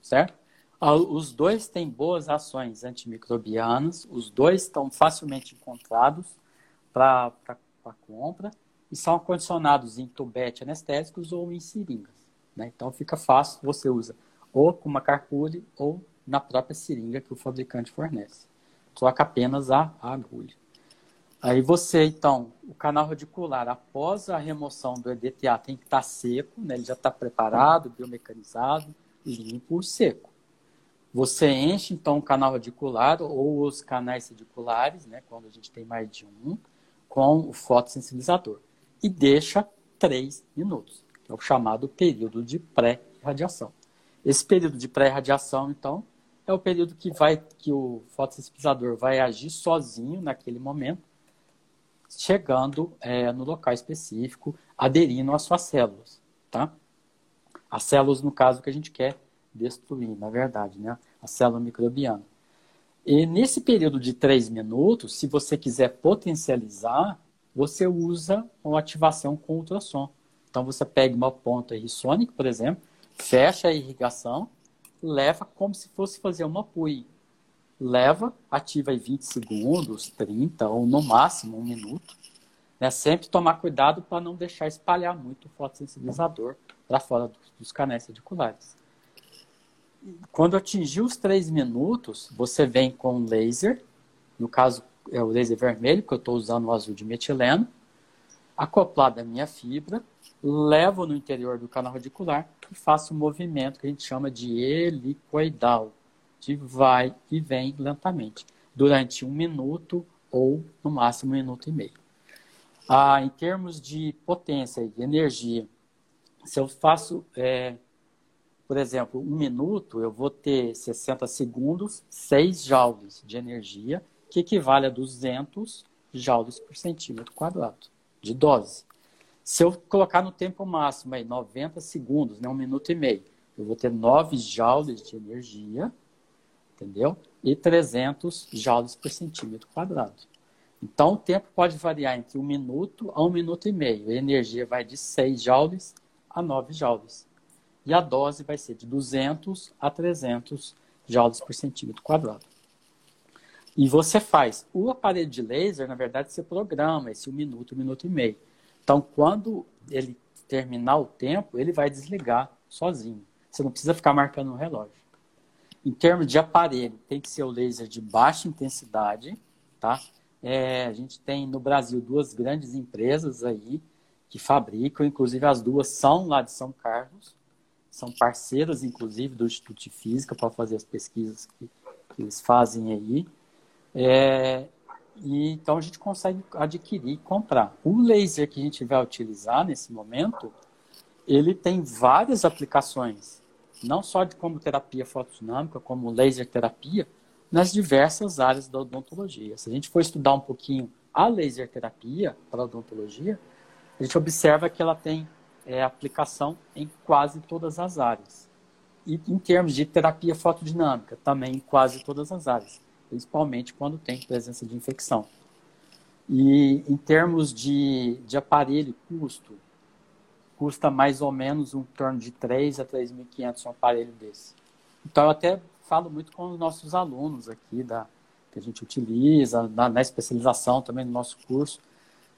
certo? Os dois têm boas ações antimicrobianas, os dois estão facilmente encontrados para compra e são acondicionados em tubete anestésicos ou em seringas. Né? Então fica fácil, você usa ou com uma carpule ou na própria seringa que o fabricante fornece. Troca apenas a, a agulha. Aí você, então, o canal radicular, após a remoção do EDTA, tem que estar tá seco, né? ele já está preparado, biomecanizado, limpo, seco. Você enche, então, o canal radicular ou os canais radiculares, né? quando a gente tem mais de um, com o fotossensibilizador. E deixa 3 minutos, que é o chamado período de pré-radiação. Esse período de pré-radiação, então, é o período que vai que o fotossensibilizador vai agir sozinho naquele momento chegando é, no local específico, aderindo às suas células, tá? As células, no caso, que a gente quer destruir, na verdade, né? A célula microbiana. E nesse período de três minutos, se você quiser potencializar, você usa uma ativação com ultrassom. Então você pega uma ponta rissônica, por exemplo, fecha a irrigação, leva como se fosse fazer uma PUI leva, ativa em 20 segundos, 30 ou no máximo um minuto. Né? Sempre tomar cuidado para não deixar espalhar muito o fotossensibilizador para fora dos canais radiculares. Quando atingir os 3 minutos, você vem com um laser, no caso é o laser vermelho, que eu estou usando o azul de metileno, acoplado à minha fibra, levo no interior do canal radicular e faço um movimento que a gente chama de helicoidal de vai e vem lentamente, durante um minuto ou no máximo um minuto e meio. Ah, em termos de potência e energia, se eu faço, é, por exemplo, um minuto, eu vou ter 60 segundos, 6 joules de energia, que equivale a 200 joules por centímetro quadrado de dose. Se eu colocar no tempo máximo aí 90 segundos, né, um minuto e meio, eu vou ter 9 joules de energia entendeu? E 300 joules por centímetro quadrado. Então, o tempo pode variar entre um minuto a um minuto e meio. A energia vai de 6 joules a 9 joules. E a dose vai ser de 200 a 300 joules por centímetro quadrado. E você faz o aparelho de laser, na verdade, você programa esse um minuto, um minuto e meio. Então, quando ele terminar o tempo, ele vai desligar sozinho. Você não precisa ficar marcando no relógio. Em termos de aparelho, tem que ser o laser de baixa intensidade, tá? É, a gente tem no Brasil duas grandes empresas aí que fabricam, inclusive as duas são lá de São Carlos, são parceiras, inclusive, do Instituto de Física para fazer as pesquisas que, que eles fazem aí. É, e então a gente consegue adquirir e comprar. O laser que a gente vai utilizar nesse momento, ele tem várias aplicações não só de como terapia fotodinâmica, como laser terapia, nas diversas áreas da odontologia. Se a gente for estudar um pouquinho a laser terapia para odontologia, a gente observa que ela tem é, aplicação em quase todas as áreas. E em termos de terapia fotodinâmica, também em quase todas as áreas, principalmente quando tem presença de infecção. E em termos de, de aparelho, custo, custa mais ou menos um torno de 3 a 3.500 um aparelho desse. Então, eu até falo muito com os nossos alunos aqui, da, que a gente utiliza, na, na especialização também no nosso curso.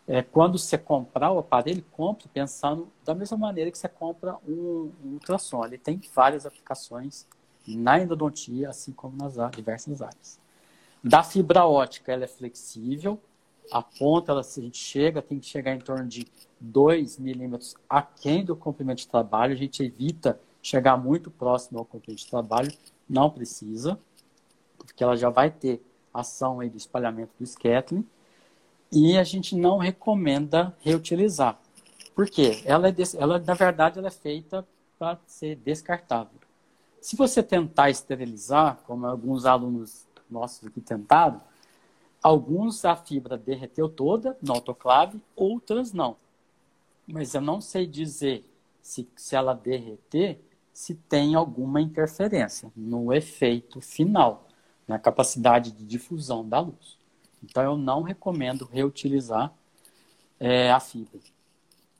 É, quando você comprar o aparelho, compre pensando da mesma maneira que você compra um, um ultrassom. Ele tem várias aplicações na endodontia, assim como nas diversas áreas. Da fibra ótica, ela é flexível, a ponta, ela, se a gente chega, tem que chegar em torno de 2 milímetros aquém do comprimento de trabalho. A gente evita chegar muito próximo ao comprimento de trabalho, não precisa, porque ela já vai ter ação aí do espalhamento do Scatling. E a gente não recomenda reutilizar. Por quê? Ela, é, ela na verdade, ela é feita para ser descartável. Se você tentar esterilizar, como alguns alunos nossos aqui tentaram, Alguns a fibra derreteu toda no autoclave, outras não. Mas eu não sei dizer se, se ela derreter, se tem alguma interferência no efeito final, na capacidade de difusão da luz. Então eu não recomendo reutilizar é, a fibra.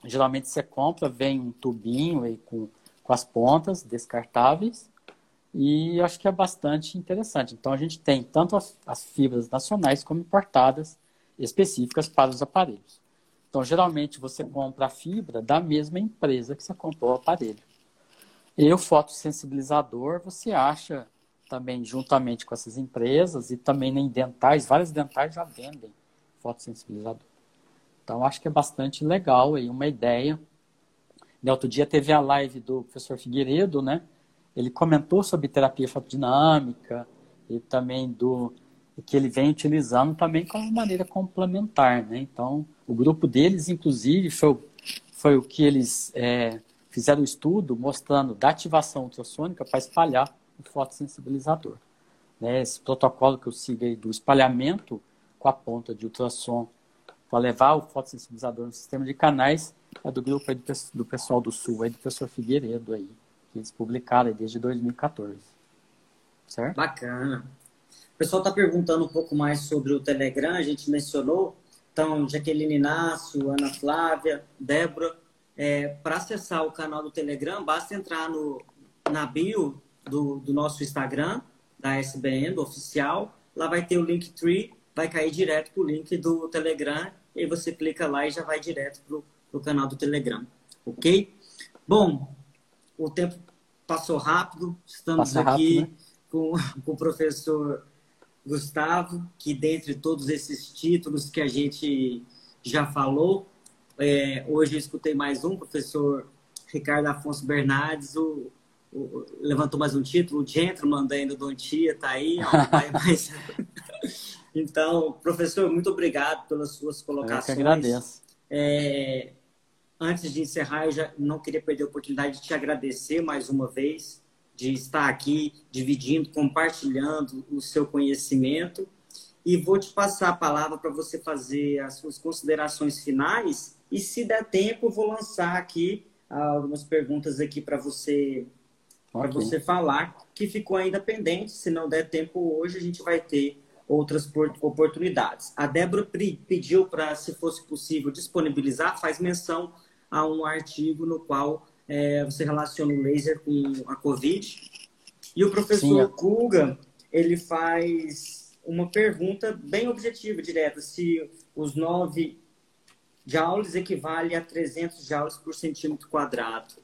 Geralmente você compra, vem um tubinho aí com, com as pontas descartáveis e acho que é bastante interessante. Então, a gente tem tanto as, as, fibras nacionais como importadas específicas para os aparelhos. Então, geralmente, você compra a fibra da mesma empresa que você comprou o aparelho. E o fotossensibilizador você acha também juntamente com essas empresas e também em dentais, várias dentais já vendem fotossensibilizador. Então, acho que é bastante legal aí, uma ideia. No outro dia teve a live do professor Figueiredo, né? Ele comentou sobre terapia fotodinâmica e também do que ele vem utilizando também como maneira complementar, né? Então, o grupo deles, inclusive, foi, foi o que eles é, fizeram o estudo mostrando da ativação ultrassônica para espalhar o fotossensibilizador. Né? Esse protocolo que eu sigo aí do espalhamento com a ponta de ultrassom para levar o fotossensibilizador no sistema de canais é do grupo do, do pessoal do Sul, aí do professor Figueiredo aí, publicaram aí desde 2014. Certo? Bacana. O pessoal está perguntando um pouco mais sobre o Telegram, a gente mencionou. Então, Jaqueline Inácio, Ana Flávia, Débora. É, Para acessar o canal do Telegram, basta entrar no, na bio do, do nosso Instagram, da SBN, do oficial. Lá vai ter o Linktree, vai cair direto para o link do Telegram. E você clica lá e já vai direto para o canal do Telegram. Ok? Bom, o tempo passou rápido. Estamos Passa aqui rápido, né? com, <laughs> com o professor Gustavo, que dentre todos esses títulos que a gente já falou, é, hoje eu escutei mais um, professor Ricardo Afonso Bernardes, o, o, levantou mais um título, o Gentleman da Endodontia está aí. Ó, <laughs> mas... então, professor, muito obrigado pelas suas colocações. Eu que agradeço. É, antes de encerrar, eu já não queria perder a oportunidade de te agradecer mais uma vez de estar aqui dividindo, compartilhando o seu conhecimento. E vou te passar a palavra para você fazer as suas considerações finais. E se der tempo, vou lançar aqui algumas perguntas aqui para você okay. para você falar que ficou ainda pendente. Se não der tempo hoje, a gente vai ter outras oportunidades. A Débora pediu para, se fosse possível, disponibilizar, faz menção a um artigo no qual é, você relaciona o laser com a COVID. E o professor. Kuga, ele faz uma pergunta bem objetiva, direta, se os 9 joules equivale a 300 joules por centímetro quadrado.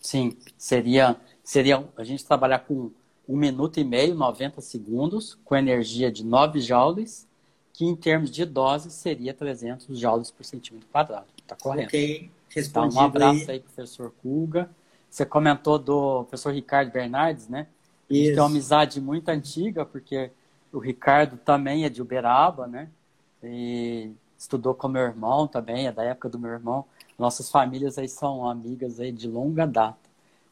Sim, seria, seria a gente trabalhar com um minuto e meio, 90 segundos, com energia de 9 joules, que em termos de dose seria 300 joules por centímetro quadrado. Está correto. Ok. Respondido então, um abraço aí, aí professor Kuga. Você comentou do professor Ricardo Bernardes, né? A gente tem uma amizade muito antiga, porque o Ricardo também é de Uberaba, né? E estudou com meu irmão também, é da época do meu irmão. Nossas famílias aí são amigas aí de longa data.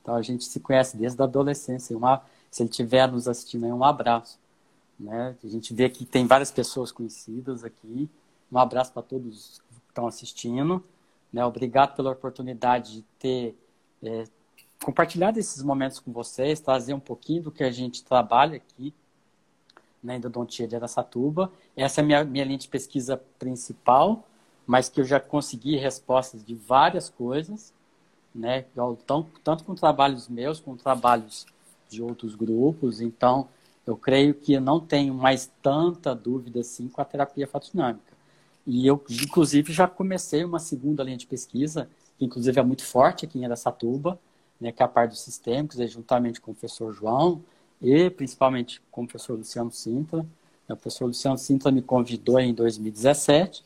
Então a gente se conhece desde a adolescência. Uma, se ele estiver nos assistindo aí, um abraço. Né? A gente vê que tem várias pessoas conhecidas aqui. Um abraço para todos que estão assistindo. Né? Obrigado pela oportunidade de ter é, compartilhado esses momentos com vocês, trazer um pouquinho do que a gente trabalha aqui na né, endodontia de Aracatuba. Essa é a minha, minha linha de pesquisa principal, mas que eu já consegui respostas de várias coisas, né? Tanto, tanto com trabalhos meus, com trabalhos de outros grupos. Então, eu creio que não tenho mais tanta dúvida assim com a terapia fatodinâmica. E eu, inclusive, já comecei uma segunda linha de pesquisa, que inclusive é muito forte aqui em Aracatuba, né, que é a parte dos sistêmicos, é juntamente com o professor João e principalmente com o professor Luciano Sintra. O professor Luciano Sintra me convidou em 2017.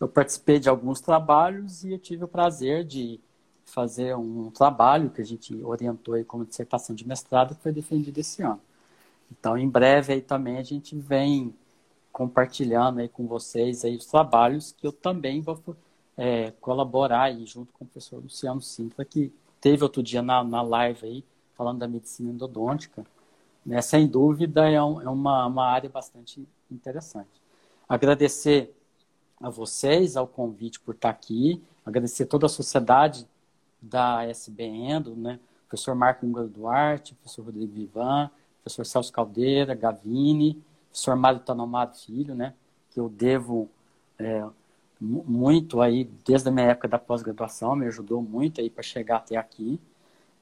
Eu participei de alguns trabalhos e eu tive o prazer de fazer um trabalho que a gente orientou aí como dissertação de mestrado, que foi defendido esse ano. Então, em breve aí também a gente vem compartilhando aí com vocês aí os trabalhos que eu também vou é, colaborar aí junto com o professor Luciano Sintra, que teve outro dia na, na live aí, falando da medicina endodôntica. Né? Sem dúvida, é, um, é uma, uma área bastante interessante. Agradecer a vocês, ao convite por estar aqui, agradecer toda a sociedade da SBN, do né? professor Marco Ungaro Duarte, professor Rodrigo Vivan, professor Celso Caldeira, Gavini, professor Mário Tanomado Filho, né, que eu devo é, muito aí, desde a minha época da pós-graduação, me ajudou muito aí para chegar até aqui.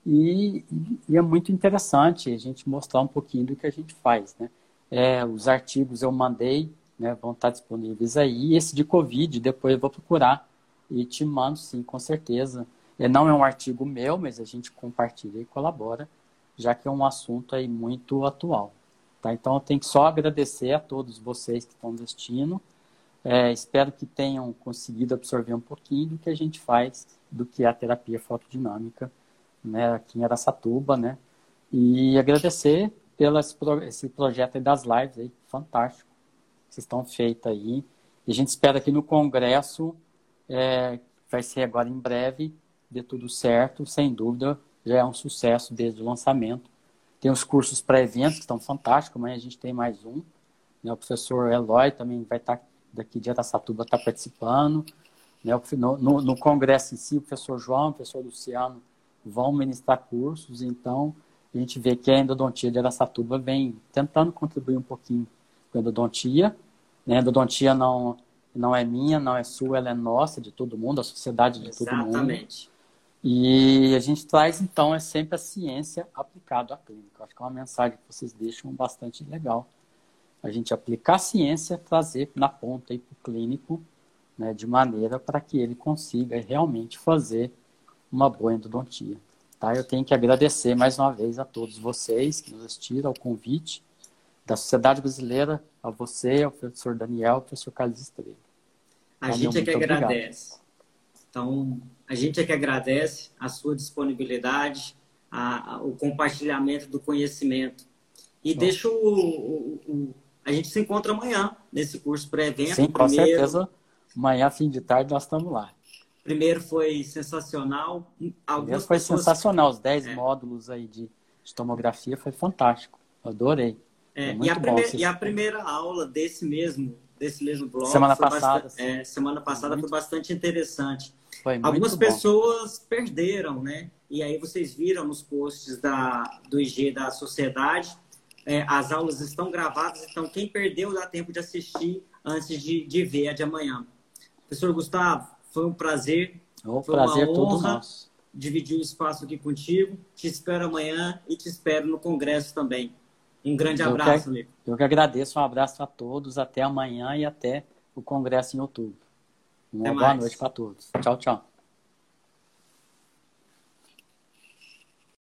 E, e, é muito interessante a gente mostrar um pouquinho do que a gente faz, né? É, os artigos eu mandei, né, vão estar disponíveis aí. Esse de Covid, depois eu vou procurar e te mando, sim, com certeza. É, não é um artigo meu, mas a gente compartilha e colabora, já que é um assunto aí muito atual. Tá? Então, eu tenho que só agradecer a todos vocês que estão assistindo. é, espero que tenham conseguido absorver um pouquinho do que a gente faz, do que é a terapia fotodinâmica, né, aqui em Aracatuba, né? E agradecer pelo esse projeto das lives aí, fantástico, que vocês estão feitos aí. E a gente espera que no congresso, é, vai ser agora em breve, dê tudo certo, sem dúvida, já é um sucesso desde o lançamento. Tem os cursos pré-eventos que estão fantásticos, amanhã a gente tem mais um. Né? O professor Eloy também vai estar daqui de Aracatuba está participando. Né? No, no, no, congresso em si, o professor João, o professor Luciano vão ministrar cursos, então a gente vê que a endodontia de Aracatuba vem tentando contribuir um pouquinho com a endodontia. Né? A endodontia não, não é minha, não é sua, ela é nossa, de todo mundo, a sociedade de Exatamente. todo mundo. Exatamente. E a gente traz, então, é sempre a ciência aplicada à clínica. Acho que é uma mensagem que vocês deixam bastante legal. A gente aplicar a ciência, trazer na ponta para o clínico, né, de maneira para que ele consiga realmente fazer uma boa endodontia. Tá? Eu tenho que agradecer mais uma vez a todos vocês que nos assistiram ao convite da Sociedade Brasileira, a você, ao professor Daniel, ao professor Carlos Estrela. A gente é que agradece. Então, a gente é que agradece a sua disponibilidade, a, a, o compartilhamento do conhecimento. E Bom. deixa o, o, o, A gente se encontra amanhã nesse curso pré-evento. Sim, com Primeiro, certeza. Amanhã, fim de tarde, nós estamos lá. Primeiro foi sensacional. Algumas foi pessoas... sensacional. Os 10 é. módulos aí de, de tomografia foi fantástico. Adorei. É, e, a primeira, e, a primeira, aula desse mesmo, desse mesmo bloco. Semana passada. Bastante, é, semana passada foi, foi bastante interessante. Algumas pessoas perderam, né? E aí vocês viram nos posts da, do IG da sociedade, é, as aulas estão gravadas, então quem perdeu dá tempo de assistir antes de, de ver a de amanhã. Professor Gustavo, foi um prazer. O foi prazer uma honra todo nosso. dividir o espaço aqui contigo. Te espero amanhã e te espero no congresso também. Um grande abraço, eu que, Eu que agradeço, um abraço a todos, até amanhã e até o congresso em outubro. Uma boa noite para todos. Tchau, tchau.